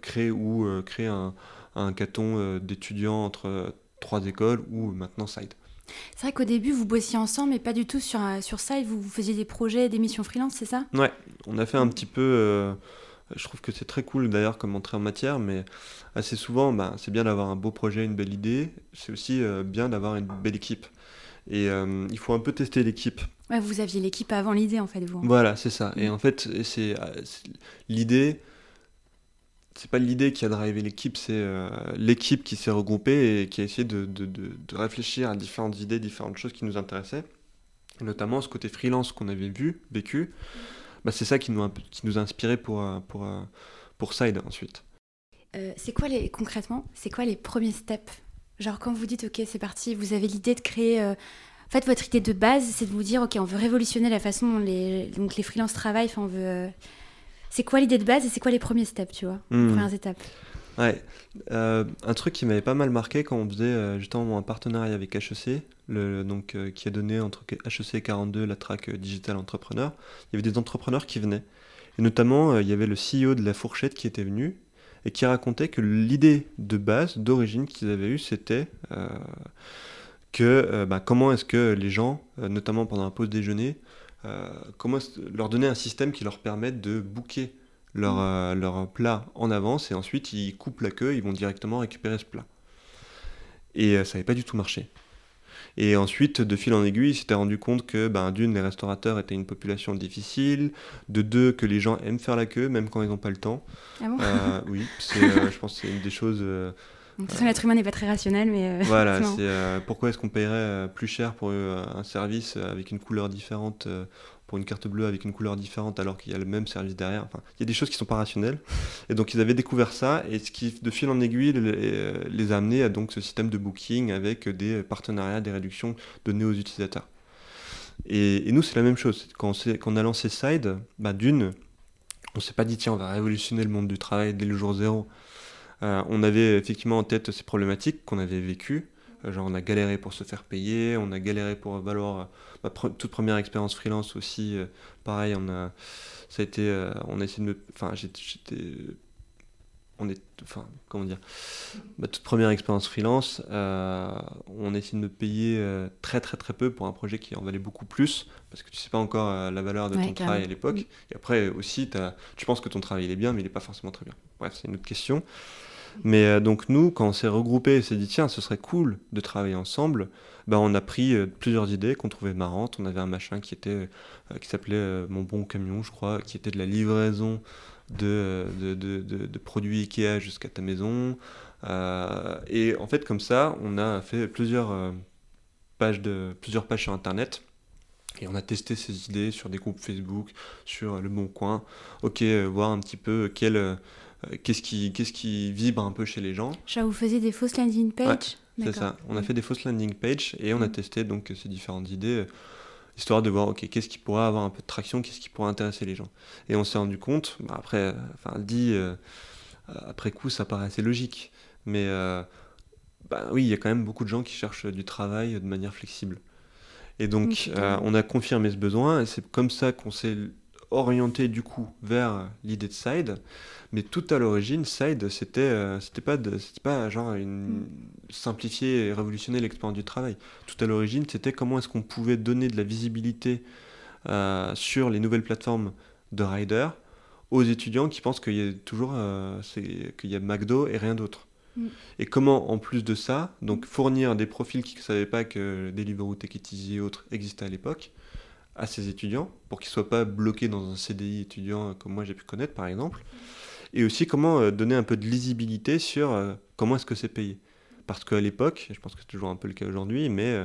créer ou créer un, un caton d'étudiants entre trois écoles ou maintenant Side. C'est vrai qu'au début, vous bossiez ensemble, mais pas du tout sur, euh, sur. Et vous, vous faisiez des projets, des missions freelance, c'est ça? Ouais, on a fait un petit peu. Euh, je trouve que c'est très cool d'ailleurs comme entrée en matière, mais assez souvent, bah, c'est bien d'avoir un beau projet, une belle idée. C'est aussi euh, bien d'avoir une belle équipe. Et il faut un peu tester l'équipe. Ouais, vous aviez l'équipe avant l'idée, en fait, vous. Voilà, c'est ça. Et en fait, c'est l'idée c'est pas l'idée qui a drivé l'équipe, c'est euh, l'équipe qui s'est regroupée et qui a essayé de, réfléchir à différentes idées, différentes choses qui nous intéressaient. notamment ce côté freelance qu'on avait vu, vécu, bah, c'est ça qui nous, qui a inspiré pour, euh, euh, pour Side ensuite. c'est quoi les, concrètement, c'est quoi les premiers steps? Genre quand vous dites, ok, c'est parti, vous avez l'idée de créer... En fait, votre idée de base, c'est de vous dire, ok, on veut révolutionner la façon dont les, donc les freelances travaillent, enfin, on veut c'est quoi l'idée de base et c'est quoi les premiers steps, tu vois, les hmm. premières étapes Ouais, euh, un truc qui m'avait pas mal marqué quand on faisait euh, justement un partenariat avec HEC, le, donc, euh, qui a donné entre HEC et 42 la track Digital Entrepreneur, il y avait des entrepreneurs qui venaient. Et notamment, il y avait le CEO de La Fourchette qui était venu et qui racontait que l'idée de base, d'origine qu'ils avaient eue, c'était que bah, comment est-ce que les gens, notamment pendant un pause déjeuner, comment leur donner un système qui leur permette de booker leur, mm. euh, leur plat en avance et ensuite ils coupent la queue, ils vont directement récupérer ce plat. Et euh, ça n'avait pas du tout marché. Et ensuite, de fil en aiguille, il s'était rendu compte que, ben, d'une, les restaurateurs étaient une population difficile, de deux, que les gens aiment faire la queue, même quand ils n'ont pas le temps. Ah bon? Oui, je pense que c'est une des choses de toute façon, l'être humain n'est pas très rationnel, mais. Euh, voilà, c'est euh, pourquoi est-ce qu'on paierait euh, plus cher pour un service avec une couleur différente, pour une carte bleue avec une couleur différente, alors qu'il y a le même service derrière? Enfin, il y a des choses qui ne sont pas rationnelles. Et donc, ils avaient découvert ça, et ce qui, de fil en aiguille, les, a amenés à donc ce système de booking avec des partenariats, des réductions données aux utilisateurs. Et, nous, c'est la même chose. Quand on, a lancé Side, bah, d'une, on s'est pas dit, tiens, on va révolutionner le monde du travail dès le jour zéro. Euh, on avait effectivement en tête ces problématiques qu'on avait vécues. Euh, genre on a galéré pour se faire payer, on a galéré pour valoir ma toute première expérience freelance aussi. Euh, pareil, on a, ça a été, on a essayé de me, enfin j'étais, on est, enfin comment dire, ma toute première expérience freelance, on a essayé de me payer très très très peu pour un projet qui en valait beaucoup plus parce que tu sais pas encore la valeur de ton travail à l'époque. Et après aussi, tu penses que ton travail il est bien, mais il n'est pas forcément très bien. Bref, c'est une autre question. Mais euh, donc nous, quand on s'est regroupé et s'est dit tiens, ce serait cool de travailler ensemble, ben, on a pris euh, plusieurs idées qu'on trouvait marrantes. On avait un machin qui était euh, qui s'appelait Mon Bon Camion, je crois, qui était de la livraison de, de, de, de, produits Ikea jusqu'à ta maison. et en fait, comme ça, on a fait plusieurs, pages, de, plusieurs pages sur Internet. Et on a testé ces idées sur des groupes Facebook, sur Le Bon Coin. Ok, voir un petit peu quel qu'est-ce qui, qu'est-ce qui vibre un peu chez les gens? Genre, vous faisiez des fausses landing pages? C'est ça. On a fait des fausses landing pages et on a mm. testé donc ces différentes idées histoire de voir ok qu'est-ce qui pourrait avoir un peu de traction, qu'est-ce qui pourrait intéresser les gens? Et on s'est rendu compte, bah, après, enfin dit après coup ça paraît assez logique, mais bah, oui il y a quand même beaucoup de gens qui cherchent du travail de manière flexible. Et donc, euh, on a confirmé ce besoin, et c'est comme ça qu'on s'est orienté du coup vers l'idée de Side. Mais tout à l'origine, Side, c'était euh, c'était pas, pas genre une, mm. simplifier et révolutionner l'expérience du travail. Tout à l'origine, c'était comment est-ce qu'on pouvait donner de la visibilité euh, sur les nouvelles plateformes de rider aux étudiants qui pensent qu'il y a toujours qu'il y a McDo et rien d'autre. Mm. Et comment, en plus de ça, donc fournir des profils qui ne savaient pas que Deliveroo, Easy et autres existaient à l'époque, à ces étudiants, pour qu'ils ne soient pas bloqués dans un CDI étudiant comme moi j'ai pu connaître par exemple. Et aussi comment euh, donner un peu de lisibilité sur euh, comment est-ce que c'est payé. Parce qu'à l'époque, je pense que c'est toujours un peu le cas aujourd'hui, mais euh,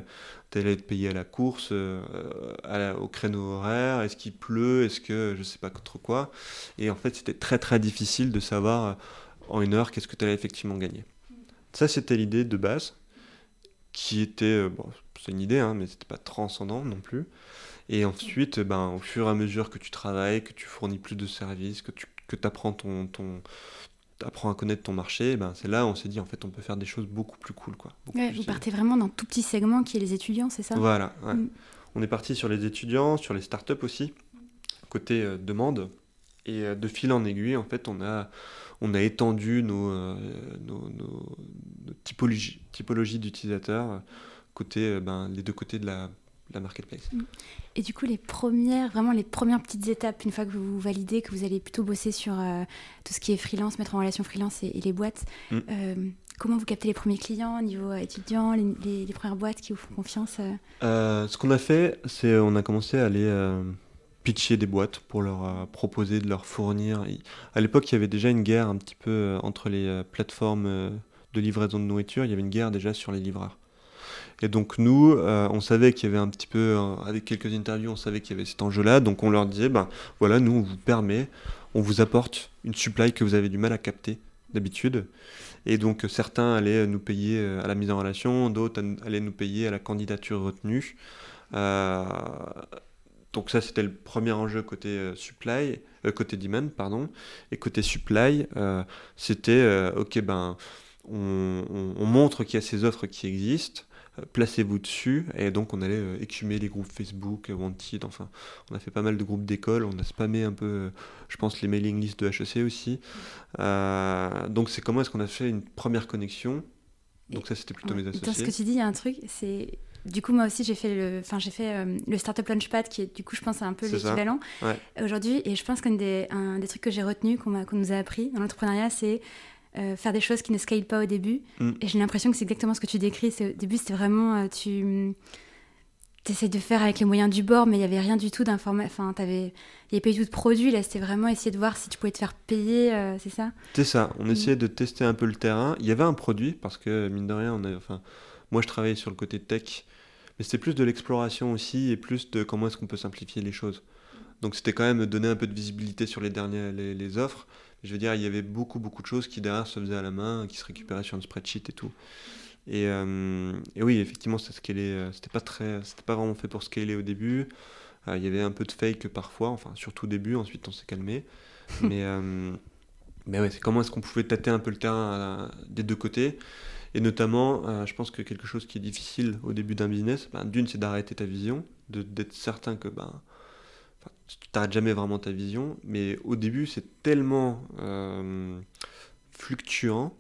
tu allais être payé à la course, au créneau horaire, est-ce qu'il pleut, est-ce que je ne sais pas trop quoi. Et en fait, c'était très très difficile de savoir en une heure, qu'est-ce que tu allais effectivement gagner. Ça, c'était l'idée de base, qui était, c'est une idée, hein, mais c'était pas transcendant non plus. Et ensuite, ben, au fur et à mesure que tu travailles, que tu fournis plus de services, que tu que apprends, ton, ton, apprends à connaître ton marché, ben, c'est là où on s'est dit, en fait, on peut faire des choses beaucoup plus cool. Quoi, vous partez vraiment dans tout petit segment qui est les étudiants, c'est ça? Voilà, mm. On est parti sur les étudiants, sur les startups aussi, côté euh, demande. Et euh, de fil en aiguille, en fait, on a on a étendu nos, euh, typologies, typologies d'utilisateurs côté, ben, les deux côtés de la, marketplace. Mm. Et du coup, les premières, vraiment les premières petites étapes, une fois que vous validez, que vous allez plutôt bosser sur tout ce qui est freelance, mettre en relation freelance et, les boîtes, mm. comment vous captez les premiers clients au niveau étudiant, les, premières boîtes qui vous font confiance Ce qu'on a fait, c'est on a commencé à aller pitcher des boîtes pour leur euh, proposer de leur fournir. à l'époque, il y avait déjà une guerre un petit peu euh, entre les euh, plateformes de livraison de nourriture. Il y avait une guerre déjà sur les livreurs. Et donc nous, on savait qu'il y avait un petit peu, avec quelques interviews, on savait qu'il y avait cet enjeu-là. Donc on leur disait, ben voilà, nous on vous permet, on vous apporte une supply que vous avez du mal à capter d'habitude. Et donc certains allaient nous payer à la mise en relation, d'autres allaient nous payer à la candidature retenue. Donc ça, c'était le premier enjeu côté euh, supply, euh, côté demand, pardon. Et côté supply, euh, c'était, ok, ben, on, montre qu'il y a ces offres qui existent, placez-vous dessus. Et donc, on allait écumer les groupes Facebook, Wanted, enfin, on a fait pas mal de groupes d'école, on a spammé un peu, je pense, les mailing lists de HEC aussi. donc, c'est comment est-ce qu'on a fait une première connexion? Donc ça, c'était plutôt mes associés. Dans ce que tu dis, il y a un truc, c'est du coup, moi aussi, j'ai fait le, enfin, j'ai fait euh, le Startup Launchpad, qui est, du coup, je pense, un peu l'équivalent aujourd'hui. Et je pense qu'un des, des trucs que j'ai retenu, qu'on, nous a appris dans l'entrepreneuriat, c'est euh, faire des choses qui ne scalent pas au début. Mm. Et j'ai l'impression que c'est exactement ce que tu décris. au début, c'était vraiment, euh, tu essayes de faire avec les moyens du bord, mais il n'y avait rien du tout d'information. Enfin, il n'y avait pas du tout de produit. Là, c'était vraiment essayer de voir si tu pouvais te faire payer, c'est ça? C'est ça. On mm. essayait de tester un peu le terrain. Il y avait un produit, parce que, mine de rien, on enfin, moi, je travaillais sur le côté tech mais c'était plus de l'exploration aussi et plus de comment est-ce qu'on peut simplifier les choses. Donc c'était quand même donner un peu de visibilité sur les dernières les, offres. Je veux dire, il y avait beaucoup beaucoup de choses qui derrière se faisaient à la main, qui se récupéraient sur un spreadsheet et tout. Et, euh, et oui, effectivement, scalait. C'était pas très, c'était pas vraiment fait pour scaler au début. Euh, il y avait un peu de fake parfois, enfin surtout au début. Ensuite, on s'est calmé. mais euh, mais ouais, c'est comment est-ce qu'on pouvait tâter un peu le terrain des deux côtés. Et notamment, euh, je pense que quelque chose qui est difficile au début d'un business, ben, d'une, c'est d'arrêter ta vision, d'être certain que ben, tu n'arrêtes jamais vraiment ta vision, mais au début, c'est tellement euh, fluctuant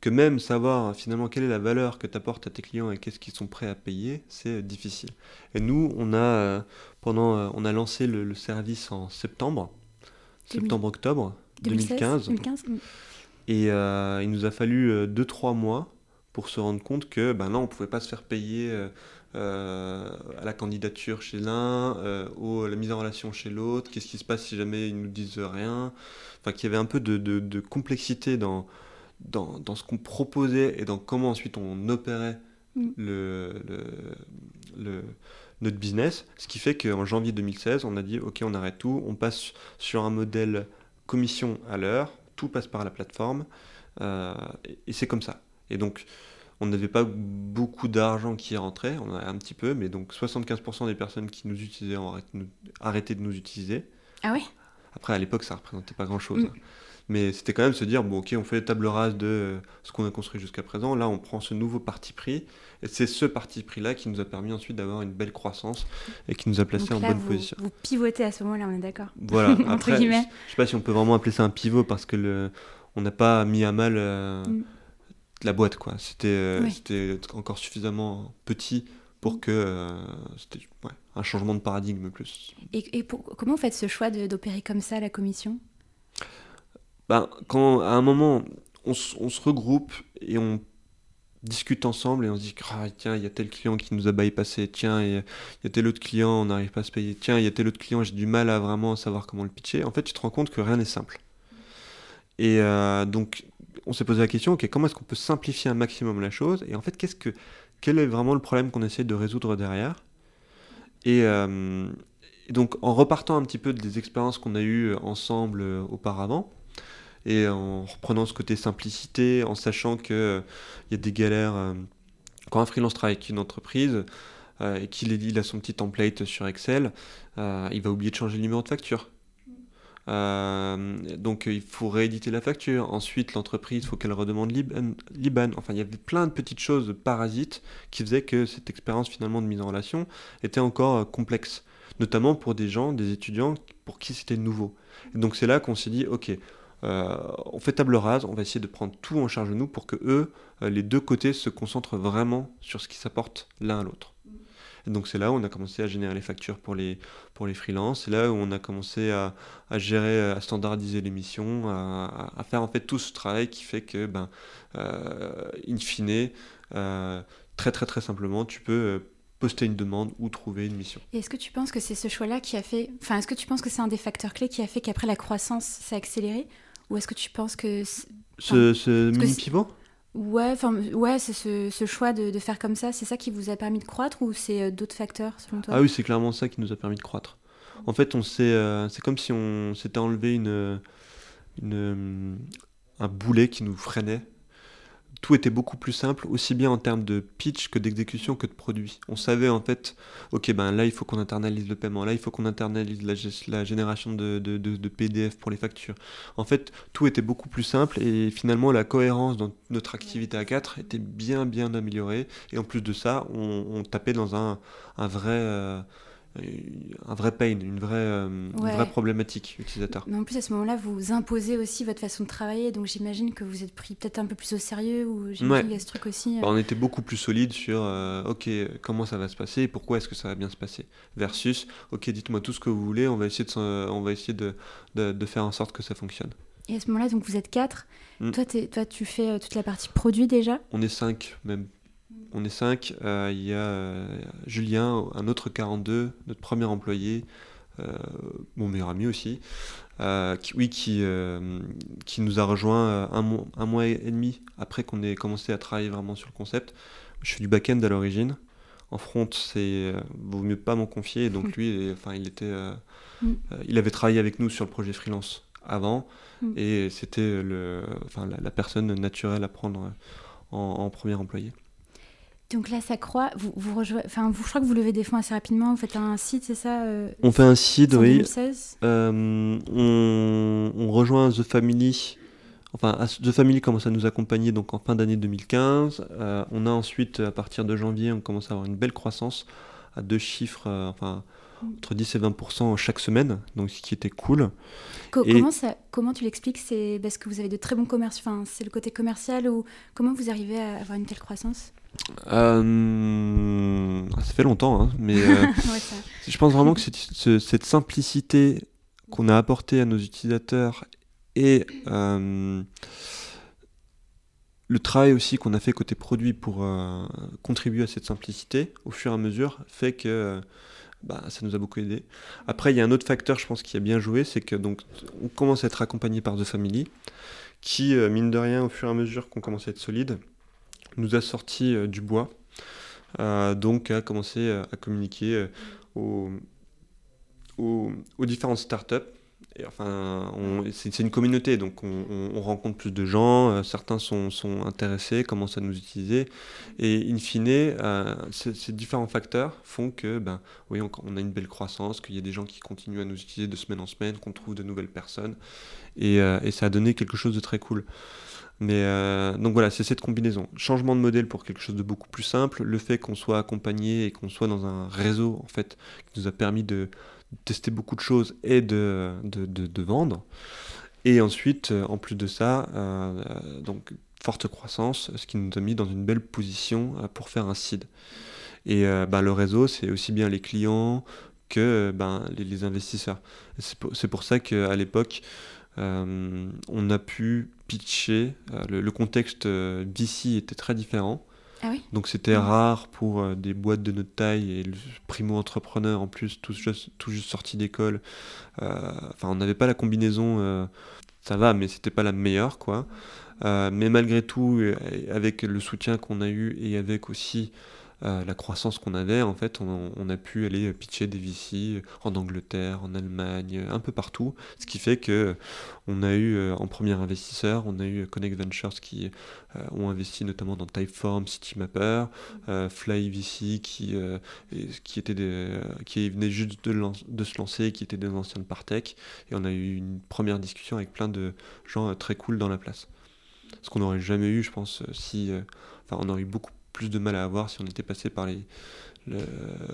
que même savoir finalement quelle est la valeur que tu apportes à tes clients et qu'est-ce qu'ils sont prêts à payer, c'est difficile. Et nous, on a, euh, pendant, on a lancé le, service en septembre, septembre-octobre 2015. 2015 et il nous a fallu 2-3 mois pour se rendre compte que ben là, on ne pouvait pas se faire payer euh, euh, à la candidature chez l'un, euh, ou à la mise en relation chez l'autre, qu'est-ce qui se passe si jamais ils nous disent rien. Enfin, qu'il y avait un peu de, de, complexité dans, dans, dans ce qu'on proposait et dans comment ensuite on opérait mm. le, le, notre business. Ce qui fait qu'en janvier 2016, on a dit, OK, on arrête tout, on passe sur un modèle commission à l'heure, tout passe par la plateforme, et, c'est comme ça. Et donc, on n'avait pas beaucoup d'argent qui rentrait, on en a un petit peu, mais donc 75% des personnes qui nous utilisaient ont arrêté, de nous utiliser. Ah oui Après, à l'époque, ça représentait pas grand-chose. Mm. Mais c'était quand même se dire, bon, ok, on fait table rase de ce qu'on a construit jusqu'à présent. Là, on prend ce nouveau parti pris. Et c'est ce parti pris-là qui nous a permis ensuite d'avoir une belle croissance et qui nous a placé en bonne position. Vous pivotez à ce moment-là, on est d'accord? Voilà. Après, je ne sais pas si on peut vraiment appeler ça un pivot parce que le, on n'a pas mis à mal euh, mm. La boîte, quoi. C'était euh, c'était encore suffisamment petit pour mm. que euh, c'était un changement de paradigme plus. Et, et comment vous faites ce choix d'opérer comme ça la commission? Ben, quand à un moment, on, se regroupe et on discute ensemble et on se dit ah, tiens il y a tel client qui nous a bypassé tiens il y, a tel autre client on n'arrive pas à se payer tiens il y a tel autre client j'ai du mal à vraiment savoir comment le pitcher en fait tu te rends compte que rien n'est simple et euh, donc on s'est posé la question ok comment est-ce qu'on peut simplifier un maximum la chose et en fait qu'est-ce que quel est vraiment le problème qu'on essaie de résoudre derrière et, euh, donc en repartant un petit peu des expériences qu'on a eues ensemble euh, auparavant et en reprenant ce côté simplicité, en sachant qu'il euh, y a des galères. Quand un freelance travaille avec une entreprise et qu'il il a son petit template sur Excel, il va oublier de changer le numéro de facture. Donc il faut rééditer la facture. Ensuite, l'entreprise, il faut qu'elle redemande l'IBAN. Enfin, il y avait plein de petites choses parasites qui faisaient que cette expérience finalement de mise en relation était encore complexe, notamment pour des gens, des étudiants pour qui c'était nouveau. donc c'est là qu'on s'est dit, ok, euh, on fait table rase, on va essayer de prendre tout en charge de nous pour que eux, euh, les deux côtés, se concentrent vraiment sur ce qui s'apporte l'un à l'autre. Donc c'est là où on a commencé à générer les factures pour les, pour les freelances, c'est là où on a commencé à, gérer, à standardiser les missions, à, faire en fait tout ce travail qui fait que, ben, euh, in fine, très très très simplement, tu peux poster une demande ou trouver une mission. Et est-ce que tu penses que c'est ce choix-là qui a fait, enfin, est-ce que tu penses que c'est un des facteurs clés qui a fait qu'après la croissance s'est accéléré? Ou est-ce que tu penses que... Ce, mini-pivot Ouais, ouais c'est ce, choix de, faire comme ça, c'est ça qui vous a permis de croître ou c'est euh, d'autres facteurs selon toi? Ah oui, c'est clairement ça qui nous a permis de croître. En fait, on euh, c'est comme si on s'était enlevé une, une, un boulet qui nous freinait tout était beaucoup plus simple, aussi bien en termes de pitch que d'exécution que de produit. On savait en fait, ok, ben là il faut qu'on internalise le paiement, là il faut qu'on internalise la, génération de, PDF pour les factures. En fait, tout était beaucoup plus simple et finalement la cohérence dans notre activité à 4 était bien bien améliorée. Et en plus de ça, on, tapait dans un, un vrai... Euh, un vrai pain, une vraie, euh, vraie problématique utilisateur. Mais en plus, à ce moment-là, vous imposez aussi votre façon de travailler, donc j'imagine que vous êtes pris peut-être un peu plus au sérieux, ou j'imagine qu'il y a ce truc aussi. Euh. Bah, on était beaucoup plus solide sur, euh, ok, comment ça va se passer, et pourquoi est-ce que ça va bien se passer, versus, ok, dites-moi tout ce que vous voulez, on va essayer de, on va essayer de, de, faire en sorte que ça fonctionne. Et à ce moment-là, donc vous êtes quatre. Mm. Toi, toi, tu fais toute la partie produit déjà? On est cinq, même on est cinq. Euh, il y a euh, Julien, un autre 42, notre premier employé, euh, mon meilleur ami aussi, qui, oui, qui, qui nous a rejoint un, mois, un mois et demi après qu'on ait commencé à travailler vraiment sur le concept. Je fais du back-end à l'origine. En front, c'est vaut mieux pas m'en confier. Donc mm. lui, enfin, il était, mm. il avait travaillé avec nous sur le projet freelance avant, mm. et c'était le, enfin, la, personne naturelle à prendre en premier employé. Donc là, ça croît. Vous, vous enfin, vous, je crois que vous levez des fonds assez rapidement. Vous faites un site, c'est ça euh, On fait un site, oui. 2016. Euh, on, rejoint The Family. Enfin, The Family commence à nous accompagner donc en fin d'année 2015. Euh, on a ensuite, à partir de janvier, on commence à avoir une belle croissance à deux chiffres, enfin entre 10 et 20% chaque semaine, donc ce qui était cool. comment, ça, comment tu l'expliques? C'est parce que vous avez de très bons commerces, enfin, c'est le côté commercial ou comment vous arrivez à avoir une telle croissance? Euh, ça fait longtemps, hein, mais euh, je pense vraiment que cette, simplicité qu'on a apportée à nos utilisateurs et euh, le travail aussi qu'on a fait côté produit pour contribuer à cette simplicité au fur et à mesure fait que bah, ça nous a beaucoup aidé. Après, il y a un autre facteur, je pense, qui a bien joué, c'est que donc on commence à être accompagné par The Family, qui, mine de rien, au fur et à mesure qu'on commence à être solide, nous a sorti euh, du bois, euh, donc a commencé euh, à communiquer aux, aux, différentes startups. Enfin, c'est une communauté, donc on, rencontre plus de gens, certains sont, sont, intéressés, commencent à nous utiliser, et in fine, ces, différents facteurs font que, ben, oui, on, a une belle croissance, qu'il y a des gens qui continuent à nous utiliser de semaine en semaine, qu'on trouve de nouvelles personnes, et, et, ça a donné quelque chose de très cool. Mais donc voilà, c'est cette combinaison. Changement de modèle pour quelque chose de beaucoup plus simple, le fait qu'on soit accompagné et qu'on soit dans un réseau en fait qui nous a permis de, tester beaucoup de choses et de, vendre. Et ensuite, euh, en plus de ça, euh, donc forte croissance, ce qui nous a mis dans une belle position euh, pour faire un seed. Et ben, le réseau, c'est aussi bien les clients que ben, les, investisseurs. C'est pour, ça qu'à l'époque, on a pu pitcher. Le, le, contexte d'ici était très différent. Ah Donc c'était rare pour euh, des boîtes de notre taille et le primo-entrepreneur en plus, tout juste, tout juste sorti d'école. Euh, enfin, on n'avait pas la combinaison, euh, ça va, mais c'était pas la meilleure, quoi. mais malgré tout, avec le soutien qu'on a eu et avec aussi euh, la croissance qu'on avait, en fait, on, a pu aller pitcher des VC en Angleterre, en Allemagne, un peu partout. Ce qui fait que on a eu euh, en premier investisseur, on a eu Connect Ventures qui euh, ont investi notamment dans Typeform, Citymapper, Fly VC qui, qui, était qui venait juste de, se lancer, qui étaient des anciens de Partech. Et on a eu une première discussion avec plein de gens très cool dans la place. Ce qu'on n'aurait jamais eu, je pense, si. Enfin, on aurait eu beaucoup plus de mal à avoir si on était passé par les.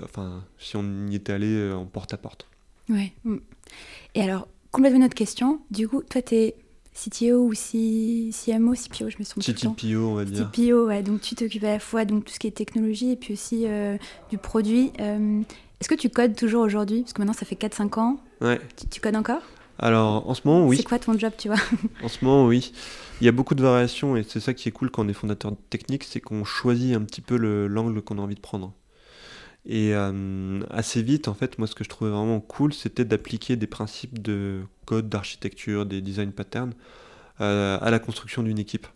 enfin, si on y était allé euh, en porte-à-porte. Ouais. Mm. Et alors, complètement une autre question. Du coup, toi, tu es CTO ou CMO, CPO, je me trompe CTPO, on va dire. CTPO, ouais. Donc, tu t'occupes à la fois de tout ce qui est technologie et puis aussi euh, du produit. Euh, est-ce que tu codes toujours aujourd'hui? Parce que maintenant, ça fait 4-5 ans. Ouais. tu codes encore? Alors, en ce moment, oui. C'est quoi ton job, tu vois? En ce moment, oui. Il y a beaucoup de variations et c'est ça qui est cool quand on est fondateur technique, c'est qu'on choisit un petit peu l'angle qu'on a envie de prendre. Et euh, assez vite, en fait, moi, ce que je trouvais vraiment cool, c'était d'appliquer des principes de code, d'architecture, des design patterns euh, à la construction d'une équipe.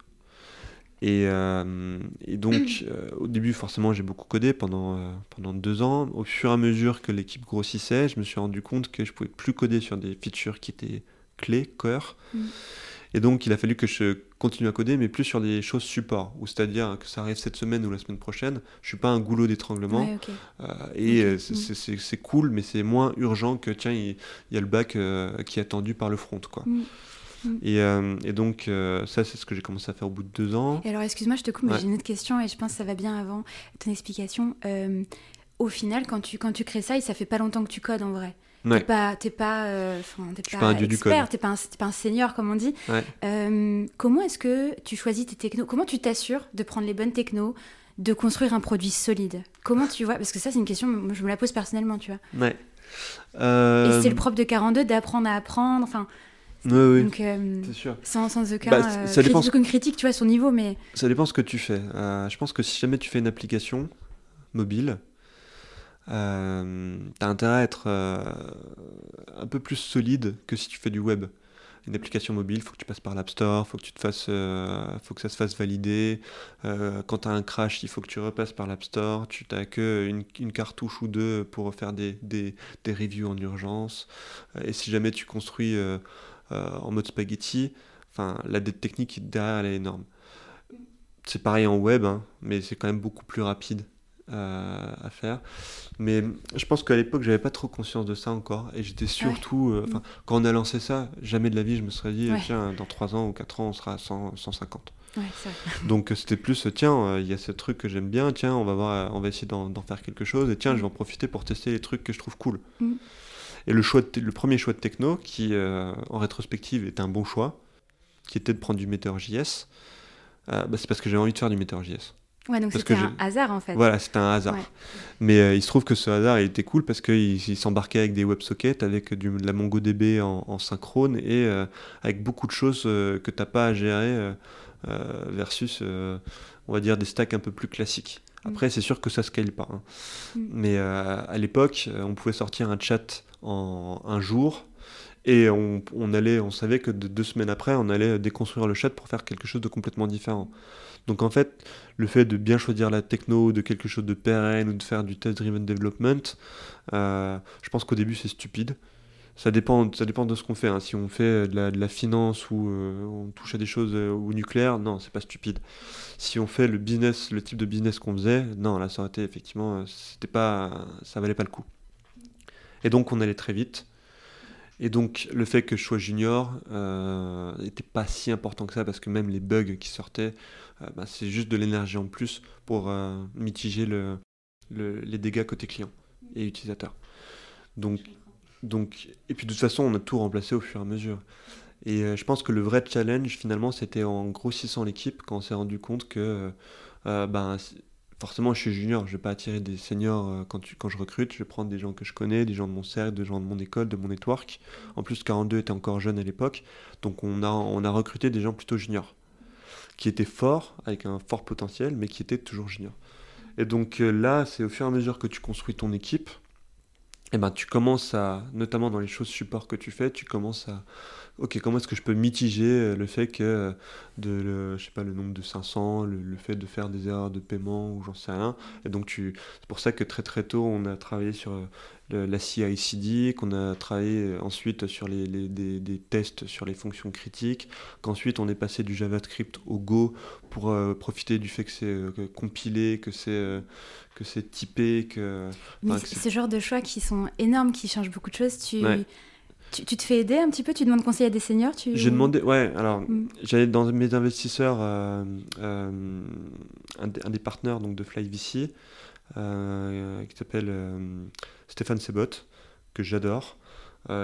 Et, euh, donc, au début, forcément, j'ai beaucoup codé pendant, pendant deux ans. Au fur et à mesure que l'équipe grossissait, je me suis rendu compte que je pouvais plus coder sur des features qui étaient clés, cœur. Mm. Et donc, il a fallu que je continue à coder, mais plus sur des choses support, ou c'est-à-dire que ça arrive cette semaine ou la semaine prochaine. Je suis pas un goulot d'étranglement. Euh, et euh, mm. c'est cool, mais c'est moins urgent que tiens, il, y a le bac euh, qui est attendu par le front, quoi. Mm. Mm. Et, et, donc, ça, c'est ce que j'ai commencé à faire au bout de deux ans. Et alors, excuse-moi, je te coupe, mais j'ai une autre question et je pense que ça va bien avant ton explication. au final, quand tu, quand tu crées ça, et ça fait pas longtemps que tu codes en vrai. T'es pas, t'es pas, euh, pas, pas un expert, t'es pas, un, pas un senior comme on dit. Euh, comment est-ce que tu choisis tes technos? Comment tu t'assures de prendre les bonnes technos, de construire un produit solide? Comment tu vois? Parce que ça, c'est une question, je me la pose personnellement, tu vois. Ouais. Et euh, c'est le propre de 42 d'apprendre à apprendre. Enfin. Oui, Donc, c'est sûr. Sans, sans aucun, bah, ça dépend aucune critique, tu vois, son niveau, mais. Ça dépend ce que tu fais. je pense que si jamais tu fais une application mobile, euh, tu as intérêt à être euh, un peu plus solide que si tu fais du web. Une application mobile, il faut que tu passes par l'App Store, faut que tu te fasses, euh, faut que ça se fasse valider. quand tu as un crash, il faut que tu repasses par l'App Store. Tu n'as que une, cartouche ou deux pour faire des, des, des reviews en urgence. et si jamais tu construis en mode spaghetti, enfin la dette technique derrière elle est énorme. C'est pareil en web, hein, mais c'est quand même beaucoup plus rapide à faire. Mais je pense qu'à l'époque, j'avais pas trop conscience de ça encore. Et j'étais surtout. Euh, enfin, quand on a lancé ça, jamais de la vie, je me serais dit, tiens, dans 3 ans ou 4 ans, on sera à 150. Donc euh, c'était plus, tiens, euh, il y a ce truc que j'aime bien, tiens, on va, voir, on va essayer d'en faire quelque chose. Et tiens, je vais en profiter pour tester les trucs que je trouve cool. Mm. Et le, choix le premier choix de techno, qui en rétrospective était un bon choix, qui était de prendre du Meteor.js, bah, c'est parce que j'avais envie de faire du Meteor.js. Ouais, donc c'était un hasard en fait. Voilà, c'était un hasard. Mais euh, il se trouve que ce hasard, il était cool parce qu'il s'embarquait avec des WebSockets, avec du, de la MongoDB en, synchrone et euh, avec beaucoup de choses euh, que tu n'as pas à gérer versus, on va dire, des stacks un peu plus classiques. Mm. Après, c'est sûr que ça scale pas. Hein. Mm. Mais à l'époque, on pouvait sortir un chat en un jour. Et on, allait, on savait que deux semaines après, on allait déconstruire le chat pour faire quelque chose de complètement différent. Donc en fait, le fait de bien choisir la techno, de quelque chose de pérenne ou de faire du test-driven development, euh, je pense qu'au début c'est stupide. ça dépend, ça dépend de ce qu'on fait. Hein. Si on fait de la, finance ou on touche à des choses au nucléaire, non, c'est pas stupide. Si on fait le business, le type de business qu'on faisait, non, là, ça aurait été effectivement, c'était pas, ça valait pas le coup. Et donc, on allait très vite. Et donc, le fait que je sois junior n'était pas si important que ça parce que même les bugs qui sortaient, bah, c'est juste de l'énergie en plus pour mitiger le, les dégâts côté client et utilisateur. Donc, donc, et puis de toute façon, on a tout remplacé au fur et à mesure. Et euh, je pense que le vrai challenge, finalement, c'était en grossissant l'équipe, quand on s'est rendu compte que, euh, euh, ben, forcément, je suis junior, je ne vais pas attirer des seniors quand, tu, quand je recrute, je vais prendre des gens que je connais, des gens de mon cercle, des gens de mon école, de mon network. En plus, 42 était encore jeune à l'époque, donc on a, recruté des gens plutôt juniors, qui étaient forts, avec un fort potentiel, mais qui étaient toujours juniors. Et donc là, c'est au fur et à mesure que tu construis ton équipe, et eh ben, tu commences à, notamment dans les choses support que tu fais, tu commences à, ok, comment est-ce que je peux mitiger euh, le fait que, euh, de, le, je sais pas, le nombre de 500, le, fait de faire des erreurs de paiement ou j'en sais rien. Et donc, tu, c'est pour ça que très très tôt, on a travaillé sur euh, la CI/CD, qu'on a travaillé ensuite sur les, les des, des, tests sur les fonctions critiques, qu'ensuite on est passé du JavaScript au Go pour profiter du fait que c'est compilé, que c'est que c'est typé, que... ce genre de choix qui sont énormes, qui changent beaucoup de choses, tu... Tu, te fais aider un petit peu Tu demandes conseil à des seniors tu... J'ai demandé, ouais, alors mm. j'avais dans mes investisseurs euh, euh, un, des partenaires donc, de FlyVC euh, qui s'appelle Stéphane Sebot, que j'adore.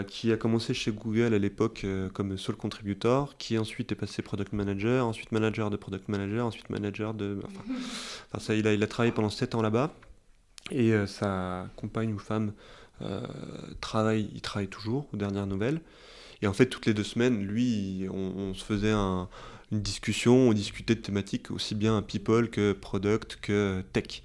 qui a commencé chez Google à l'époque comme seul contributor, qui ensuite est passé product manager, ensuite manager de product manager, ensuite manager de. Enfin, ça, il, a, il a travaillé pendant 7 ans là-bas. Et sa compagne ou femme travaille, il travaille toujours aux dernières nouvelles. Et en fait, toutes les deux semaines, lui, on, se faisait une discussion, on discutait de thématiques aussi bien people que product que tech.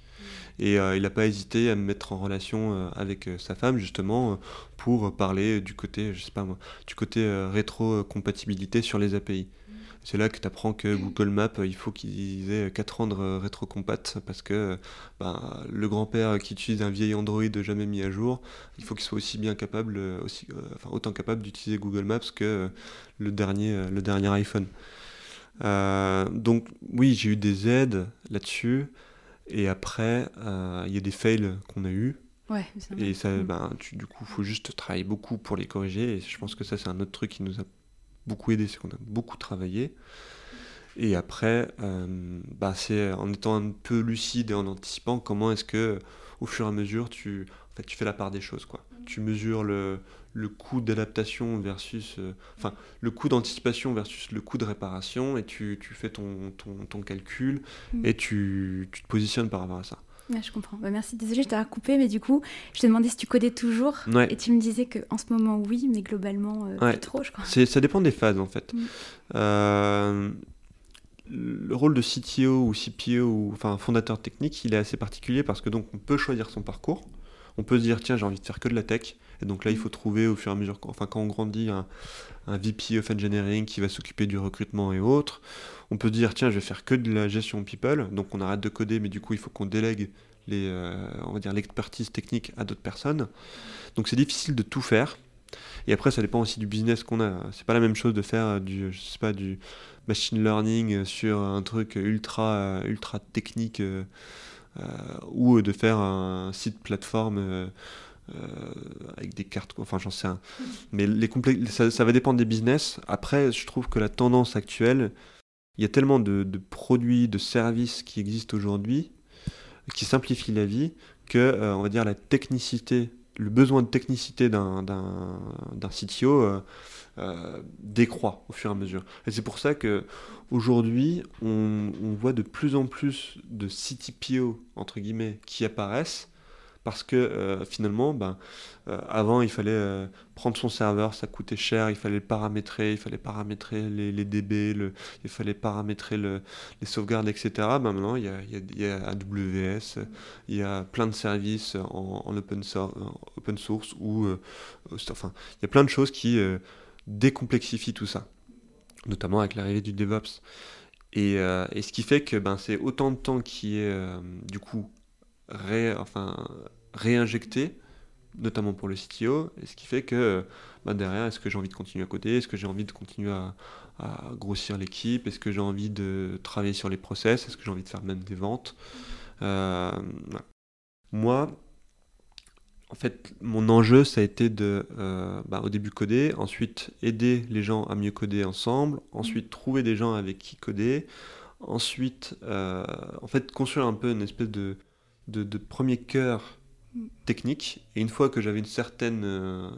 Et euh, il n'a pas hésité à me mettre en relation euh, avec sa femme justement pour parler du côté, je sais pas moi, du côté rétro-compatibilité sur les API. C'est là que tu apprends que Google Maps, il faut qu'ils aient 4 ans de rétrocompat parce que ben, le grand-père qui utilise un vieil Android jamais mis à jour, il faut qu'il soit aussi bien capable, aussi, euh, enfin, autant capable d'utiliser Google Maps que le dernier, le dernier iPhone. Euh, donc oui, j'ai eu des aides là-dessus. Et après, euh, il y a des fails qu'on a eu. Ouais, et ça, mm. ben, du coup, il faut juste travailler beaucoup pour les corriger. Et je pense que ça, c'est un autre truc qui nous a beaucoup aidé, c'est qu'on a beaucoup travaillé. Et après, euh, bah c'est en étant un peu lucide et en anticipant comment est-ce que, au fur et à mesure, tu, en fait, tu fais la part des choses. Quoi. Tu mesures le, le coût d'adaptation versus. Euh, enfin, le coût d'anticipation versus le coût de réparation, et tu, tu fais ton, ton, ton calcul mm. et tu, tu, te positionnes par rapport à ça je comprends. Bah, merci. Désolée, je t'ai coupé, mais du coup, je te demandais si tu codais toujours. Et tu me disais qu'en ce moment, oui, mais globalement, euh, plus trop, je crois. Ça dépend des phases, en fait. Mm. Euh, le rôle de CTO ou CPO, ou enfin fondateur technique, il est assez particulier parce que donc on peut choisir son parcours. On peut se dire, tiens, j'ai envie de faire que de la tech. Et donc là, il faut trouver au fur et à mesure, enfin, quand on grandit, un, VP of Engineering qui va s'occuper du recrutement et autres. On peut dire, tiens, je vais faire que de la gestion people, donc on arrête de coder, mais du coup, il faut qu'on délègue les, euh, l'expertise technique à d'autres personnes. Donc c'est difficile de tout faire. Et après, ça dépend aussi du business qu'on a. C'est pas la même chose de faire du, je sais pas, du machine learning sur un truc ultra, ultra technique euh, ou de faire un site plateforme euh, avec des cartes, enfin j'en sais un. Mais les ça, ça, va dépendre des business. Après, je trouve que la tendance actuelle, il y a tellement de, produits, de services qui existent aujourd'hui, qui simplifient la vie, que, euh, on va dire, la technicité, le besoin de technicité d'un CTO euh, décroît au fur et à mesure. Et c'est pour ça que aujourd'hui, on, voit de plus en plus de CTPO, entre guillemets, qui apparaissent parce que euh, finalement, ben, euh, avant, il fallait euh, prendre son serveur, ça coûtait cher, il fallait le paramétrer, il fallait paramétrer les, DB, il fallait paramétrer le, les sauvegardes, etc. Ben, maintenant, il y, a, AWS, il y a plein de services en, open, source, open source ou, enfin, il y a plein de choses qui décomplexifient tout ça, notamment avec l'arrivée du DevOps. Et, et, ce qui fait que ben, c'est autant de temps qui est du coup ré, enfin, réinjecté notamment pour le CTO, et ce qui fait que bah, derrière, est-ce que j'ai envie de continuer à coder, est-ce que j'ai envie de continuer à, grossir l'équipe, est-ce que j'ai envie de travailler sur les process, est-ce que j'ai envie de faire même des ventes? Euh, Moi, en fait, mon enjeu, ça a été de, euh, bah, au début, coder, ensuite aider les gens à mieux coder ensemble, ensuite trouver des gens avec qui coder, ensuite, euh, en fait, construire un peu une espèce de, de, premier cœur technique. Et une fois que j'avais une certaine euh,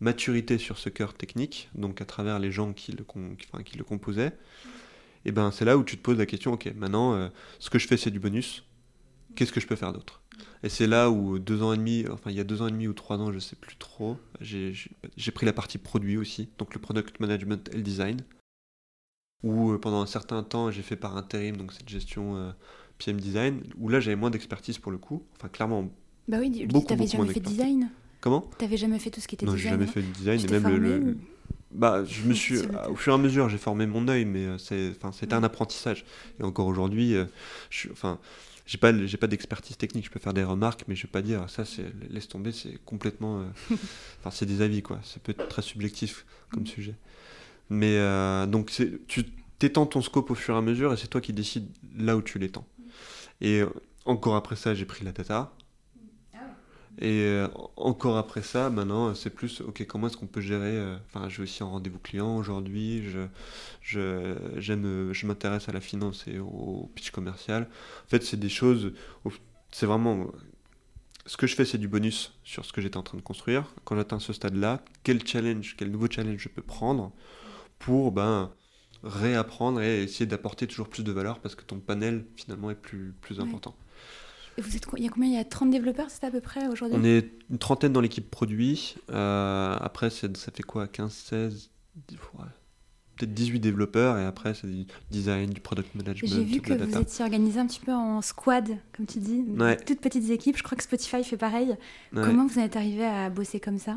maturité sur ce cœur technique, donc à travers les gens qui le, qui le composaient, et ben c'est là où tu te poses la question, ok, maintenant, ce que je fais, c'est du bonus. Qu'est-ce que je peux faire d'autre? Et c'est là où deux ans et demi, enfin il y a deux ans et demi ou trois ans, je sais plus trop, j'ai pris la partie produit aussi, donc le product management et le design, où euh, pendant un certain temps j'ai fait par intérim donc cette gestion euh, PM design, où là j'avais moins d'expertise pour le coup, enfin clairement. Bah oui, tu t'avais jamais fait de design. Comment? T'avais jamais fait tout ce qui était non, design. Non, j'ai jamais fait de design et même le, Bah, je me suis, au fur et à mesure, j'ai formé mon œil, mais euh, c'est, enfin, c'était un apprentissage. Et encore aujourd'hui, je, enfin, j'ai pas j'ai pas d'expertise technique je peux faire des remarques mais je vais pas dire ça c'est laisse tomber c'est complètement euh, enfin c'est des avis quoi. Ça peut être très subjectif comme mm. sujet. Mais euh, donc c'est tu t'étends ton scope au fur et à mesure et c'est toi qui décides là où tu l'étends. Et euh, encore après ça j'ai pris la data et euh, encore après ça, maintenant, c'est plus, ok, comment est-ce qu'on peut gérer euh, Enfin, je vais aussi en rendez-vous client aujourd'hui, je, je, j'aime, je m'intéresse à la finance et au pitch commercial. En fait, c'est des choses, c'est vraiment, ce que je fais, c'est du bonus sur ce que j'étais en train de construire. Quand j'atteins ce stade-là, quel challenge, quel nouveau challenge je peux prendre pour, ben, réapprendre et essayer d'apporter toujours plus de valeur parce que ton panel, finalement, est plus, plus important. Vous êtes, il y a combien? Il y a 30 développeurs, c'est à peu près aujourd'hui? On est une trentaine dans l'équipe produit. Euh, après, ça fait quoi? 15, 16 Peut-être 18 développeurs et après, c'est du design, du product management. J'ai vu que vous étiez organisé un petit peu en squad, comme tu dis, toutes petites équipes. Je crois que Spotify fait pareil. Comment vous êtes arrivé à bosser comme ça?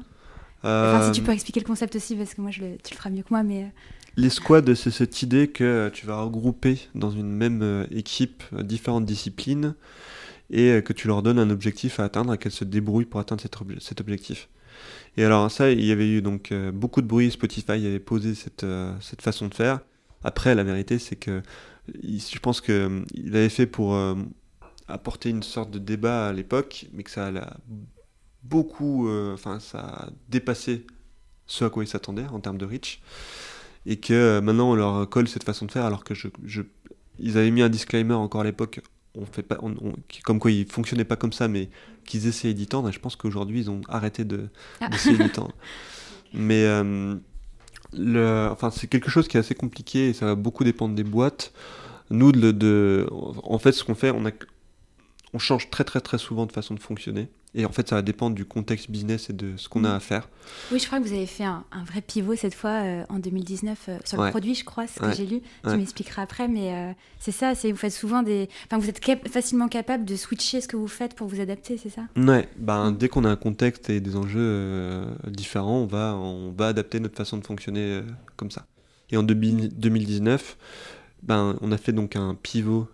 Enfin, si tu euh, peux expliquer le concept aussi, parce que moi, je le, tu le feras mieux que moi, mais... Euh, Les squads, c'est cette idée que tu vas regrouper dans une même équipe différentes disciplines et euh, que tu leur donnes un objectif à atteindre et qu'elles se débrouillent pour atteindre cet, objectif. Et alors ça, il y avait eu donc euh, beaucoup de bruit, Spotify avait posé cette, euh, cette façon de faire. Après, la vérité, c'est que je pense qu'il avait fait pour apporter une sorte de débat à l'époque, mais que ça a beaucoup, enfin ça a dépassé ce à quoi ils s'attendaient en termes de reach, et que maintenant on leur colle cette façon de faire, alors que je ils avaient mis un disclaimer encore à l'époque on fait pas, comme quoi ils fonctionnaient pas comme ça, mais qu'ils essayaient d'y tendre. Et je pense qu'aujourd'hui, ils ont arrêté de, ah. d'essayer d'y tendre. Mais euh, le, enfin, c'est quelque chose qui est assez compliqué et ça va beaucoup dépendre des boîtes. Nous, de, de en fait, ce qu'on fait, on, a, on change très très très souvent de façon de fonctionner. Et en fait, ça va dépendre du contexte business et de ce qu'on a mm. à faire. Oui, je crois que vous avez fait un, vrai pivot cette fois euh, en 2019 euh, sur le produit, je crois, ce que j'ai lu. Tu m'expliqueras après, mais euh, c'est ça, c'est vous faites souvent des. Enfin, vous êtes facilement capable de switcher ce que vous faites pour vous adapter, c'est ça? Ouais, ben, dès qu'on a un contexte et des enjeux différents, on va, on va adapter notre façon de fonctionner comme ça. Et en 2019, ben, on a fait donc un pivot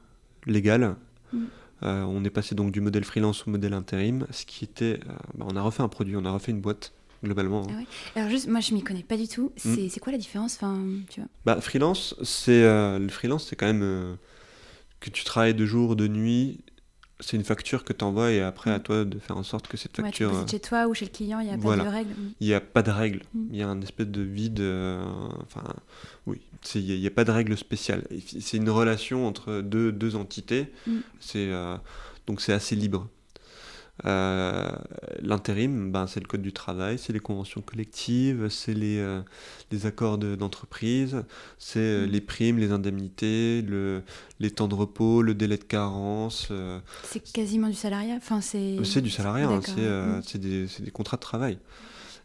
légal. Mm. Euh, on est passé donc du modèle freelance au modèle intérim, ce qui était, euh, bah, on a refait un produit, on a refait une boîte globalement. Ah Alors juste, moi je m'y connais pas du tout. Mm. C'est quoi la différence, enfin, tu vois Bah freelance, c'est euh, le freelance, c'est quand même que tu travailles de jour, de nuit, c'est une facture que tu envoies et après à mm. toi de faire en sorte que cette facture. Ouais, tu chez toi ou chez le client, il n'y a pas de règles. Il n'y a pas de règles. Il y a un espèce de vide. enfin, oui, il n'y a, pas de règles spéciales. C'est une relation entre deux, deux entités. Mm. C'est euh, donc c'est assez libre. Euh, l'intérim, ben, c'est le code du travail, c'est les conventions collectives, c'est les, euh, les accords d'entreprise, c'est mm. les primes, les indemnités, le, les temps de repos, le délai de carence. c'est quasiment du salariat enfin, C'est du salariat, hein, mm. c'est des, des, contrats de travail.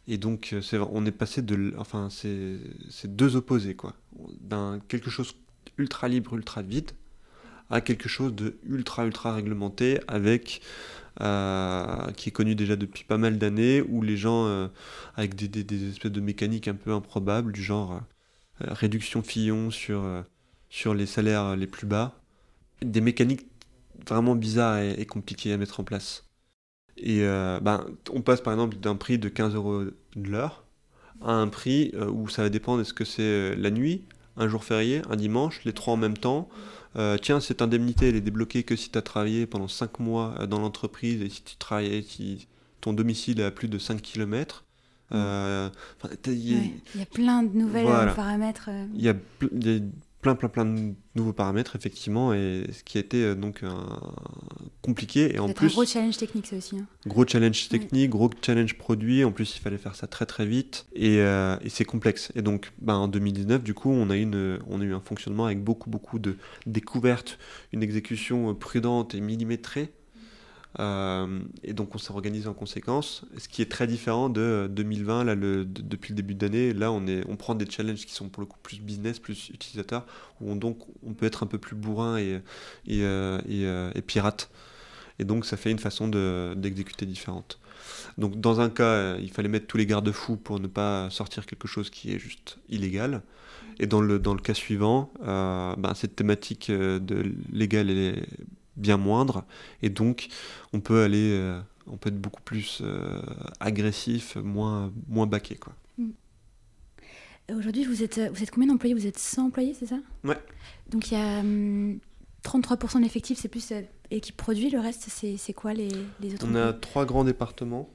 Et donc, euh, on est passé de. Enfin, c'est, deux opposés, quoi. D'un quelque chose ultra libre, ultra vide, à quelque chose de ultra, ultra réglementé, avec. Euh, qui est connu déjà depuis pas mal d'années, où les gens, euh, avec des, espèces de mécaniques un peu improbables, du genre réduction Fillon sur, sur les salaires les plus bas, des mécaniques vraiment bizarres et compliquées à mettre en place. Et ben, on passe par exemple d'un prix de 15 euros de l'heure à un prix où ça va dépendre est-ce que c'est la nuit, un jour férié, un dimanche, les trois en même temps. Tiens, cette indemnité, elle est débloquée que si tu as travaillé pendant 5 mois dans l'entreprise et si tu travaillais, si ton domicile est à plus de 5 km. Euh, il y a plein de nouvelles paramètres. Euh. Il y, a plein, plein, plein de nouveaux paramètres, effectivement, et ce qui a été euh, donc compliqué. Et en plus, un gros challenge technique, ça aussi. Hein. Gros challenge technique, gros challenge produit. En plus, il fallait faire ça très, très vite. Et, et c'est complexe. Et donc, ben, en 2019, du coup, on a, une, on a eu un fonctionnement avec beaucoup, beaucoup de découvertes, une exécution prudente et millimétrée. Euh, et donc on s'est organisé en conséquence, ce qui est très différent de 2020, là, le, depuis le début d'année. Là, on, est, on prend des challenges qui sont pour le coup plus business, plus utilisateurs, où on, donc on peut être un peu plus bourrin et, et, euh, euh, et, pirate. Et donc ça fait une façon d'exécuter différente. Donc dans un cas, il fallait mettre tous les garde-fous pour ne pas sortir quelque chose qui est juste illégal. Et dans le, dans le cas suivant, ben, cette thématique de légal est bien moindre. Et donc, on peut aller, euh, on peut être beaucoup plus euh, agressif, moins, moins baqué. Quoi. Mm. Aujourd'hui, vous êtes, vous êtes combien d'employés? Vous êtes 100 employés, c'est ça? Ouais. Donc, il y a 33% de l'effectif, c'est plus euh, équipe produit. Le reste, c'est quoi les, les autres On a trois grands départements.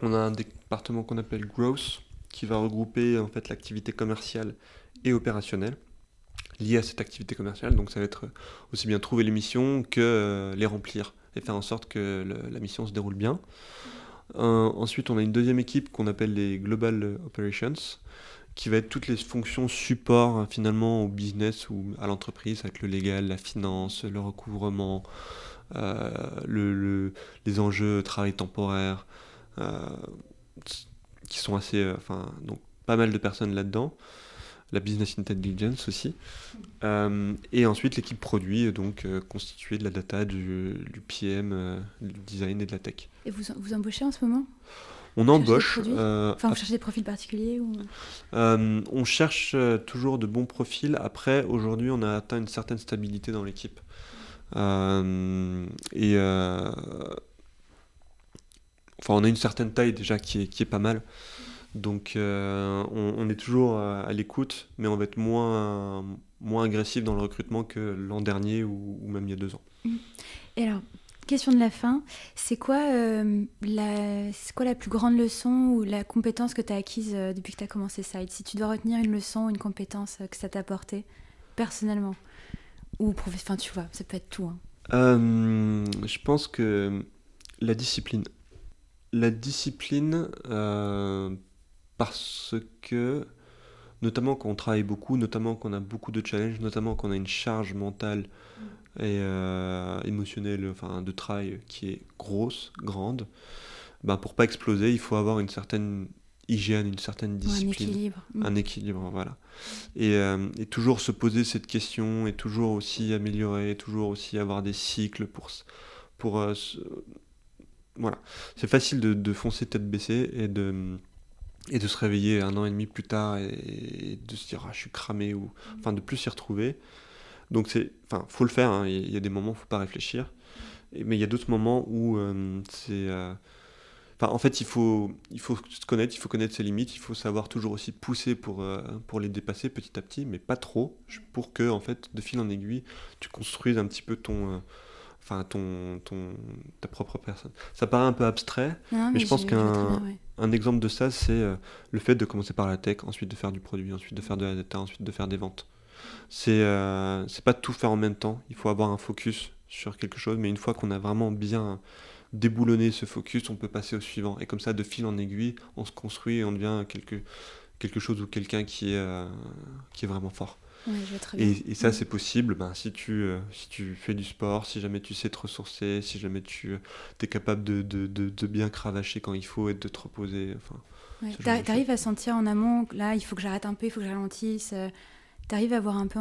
On a un département qu'on appelle Growth, qui va regrouper en fait l'activité commerciale et opérationnelle liées à cette activité commerciale. Donc ça va être aussi bien trouver les missions que euh, les remplir et faire en sorte que la mission se déroule bien. Euh, ensuite, on a une deuxième équipe qu'on appelle les Global Operations, qui va être toutes les fonctions support hein, finalement au business ou à l'entreprise, avec le légal, la finance, le recouvrement, euh, le, les enjeux travail temporaire, qui sont assez, enfin donc pas mal de personnes là-dedans la business intelligence aussi. Euh, et ensuite l'équipe produit, donc euh, constituée de la data, du, PM, euh, du design et de la tech. Et vous, vous embauchez en ce moment? On embauche. enfin, vous cherchez des profils particuliers ou... On cherche toujours de bons profils. Après, aujourd'hui, on a atteint une certaine stabilité dans l'équipe. et enfin, on a une certaine taille déjà qui est, qui est pas mal. Donc euh, on, est toujours à, l'écoute, mais on va être moins, moins agressif dans le recrutement que l'an dernier ou, même il y a deux ans. Et alors, question de la fin, c'est quoi, euh, la, quoi la plus grande leçon ou la compétence que tu as acquise euh, depuis que tu as commencé Side? Si tu dois retenir une leçon ou une compétence que ça t'a apporté personnellement ou enfin tu vois, ça peut être tout. Hein. je pense que la discipline. La discipline, parce que, notamment quand on travaille beaucoup, notamment quand on a beaucoup de challenges, notamment quand on a une charge mentale et euh, émotionnelle, enfin de travail qui est grosse, grande, ben pour pas exploser, il faut avoir une certaine hygiène, une certaine discipline. un équilibre. Mm. Un équilibre, voilà. Et, euh, et, toujours se poser cette question, et toujours aussi améliorer, toujours aussi avoir des cycles pour... pour euh, voilà. C'est facile de, de, foncer tête baissée et de et de se réveiller un an et demi plus tard et, de se dire ah, je suis cramé ou enfin de plus s'y retrouver donc c'est enfin faut le faire hein. il y, a des moments où faut pas réfléchir mais il y a d'autres moments où euh, c'est euh, enfin en fait il faut il faut se connaître il faut connaître ses limites il faut savoir toujours aussi pousser pour euh, pour les dépasser petit à petit mais pas trop pour que en fait de fil en aiguille tu construises un petit peu ton enfin ton, ton, ta propre personne. Ça paraît un peu abstrait, mais, je pense qu'un un exemple de ça, c'est euh, le fait de commencer par la tech, ensuite de faire du produit, ensuite de faire de la data, ensuite de faire des ventes. C'est euh, pas tout faire en même temps, il faut avoir un focus sur quelque chose, mais une fois qu'on a vraiment bien déboulonné ce focus, on peut passer au suivant. Et comme ça, de fil en aiguille, on se construit et on devient quelque, chose ou quelqu'un qui, est euh, qui est vraiment fort et, ça, mm. c'est possible ben, si, tu, euh, si tu fais du sport, si jamais tu sais te ressourcer, si jamais tu euh, es capable de, de, de, bien cravacher quand il faut et de te reposer. Enfin, ouais. Tu arrives à sentir en amont, là, il faut que j'arrête un peu, il faut que je ralentisse. Euh, tu arrives à avoir un peu.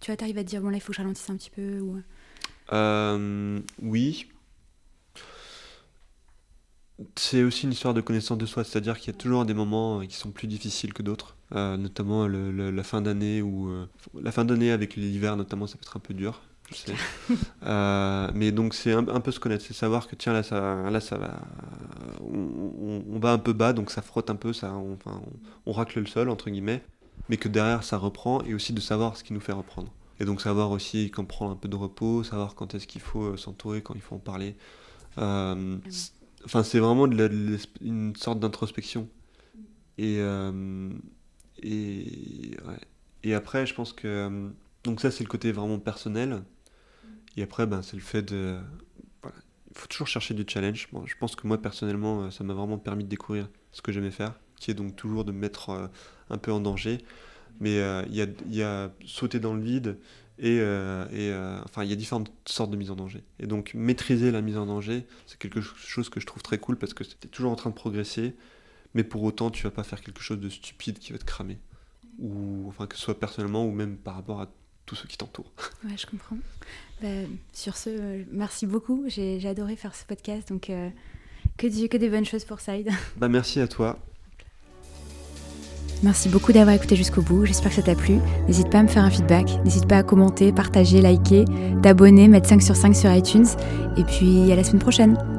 Tu vois, tu arrives à te dire, bon, là, il faut que je ralentisse un petit peu ou... Oui, c'est aussi une histoire de connaissance de soi, c'est-à-dire qu'il y a toujours des moments qui sont plus difficiles que d'autres. Euh, notamment la fin d'année ou euh, la fin d'année avec l'hiver notamment ça peut être un peu dur. Euh, mais donc c'est un, peu se connaître, c'est savoir que tiens là ça, là ça va, on, va un peu bas, donc ça frotte un peu, ça, on, enfin, on, racle le sol entre guillemets, mais que derrière ça reprend et aussi de savoir ce qui nous fait reprendre. Et donc savoir aussi quand prendre un peu de repos, savoir quand est-ce qu'il faut s'entourer, quand il faut en parler. Euh, enfin c'est vraiment de une sorte d'introspection. Et, et, après je pense que donc ça c'est le côté vraiment personnel. Et après, ben, c'est le fait de... Il faut toujours chercher du challenge. je pense que moi, personnellement, euh, ça m'a vraiment permis de découvrir ce que j'aimais faire, qui est donc toujours de me mettre euh, un peu en danger. Mais euh, il y, a, y, a, sauter dans le vide et, et enfin, il y a différentes sortes de mise en danger. Et donc, maîtriser la mise en danger, c'est quelque chose que je trouve très cool parce que es toujours en train de progresser, mais pour autant, tu vas pas faire quelque chose de stupide qui va te cramer. Ou, enfin, que ce soit personnellement ou même par rapport à tous ceux qui t'entourent. Ouais, je comprends. Bah, sur ce, euh, merci beaucoup. J'ai adoré faire ce podcast. Donc, euh, que, du, que des bonnes choses pour Side. Bah, merci à toi. Merci beaucoup d'avoir écouté jusqu'au bout. J'espère que ça t'a plu. N'hésite pas à me faire un feedback. N'hésite pas à commenter, partager, liker, t'abonner, mettre 5 sur 5 sur iTunes. Et puis, à la semaine prochaine.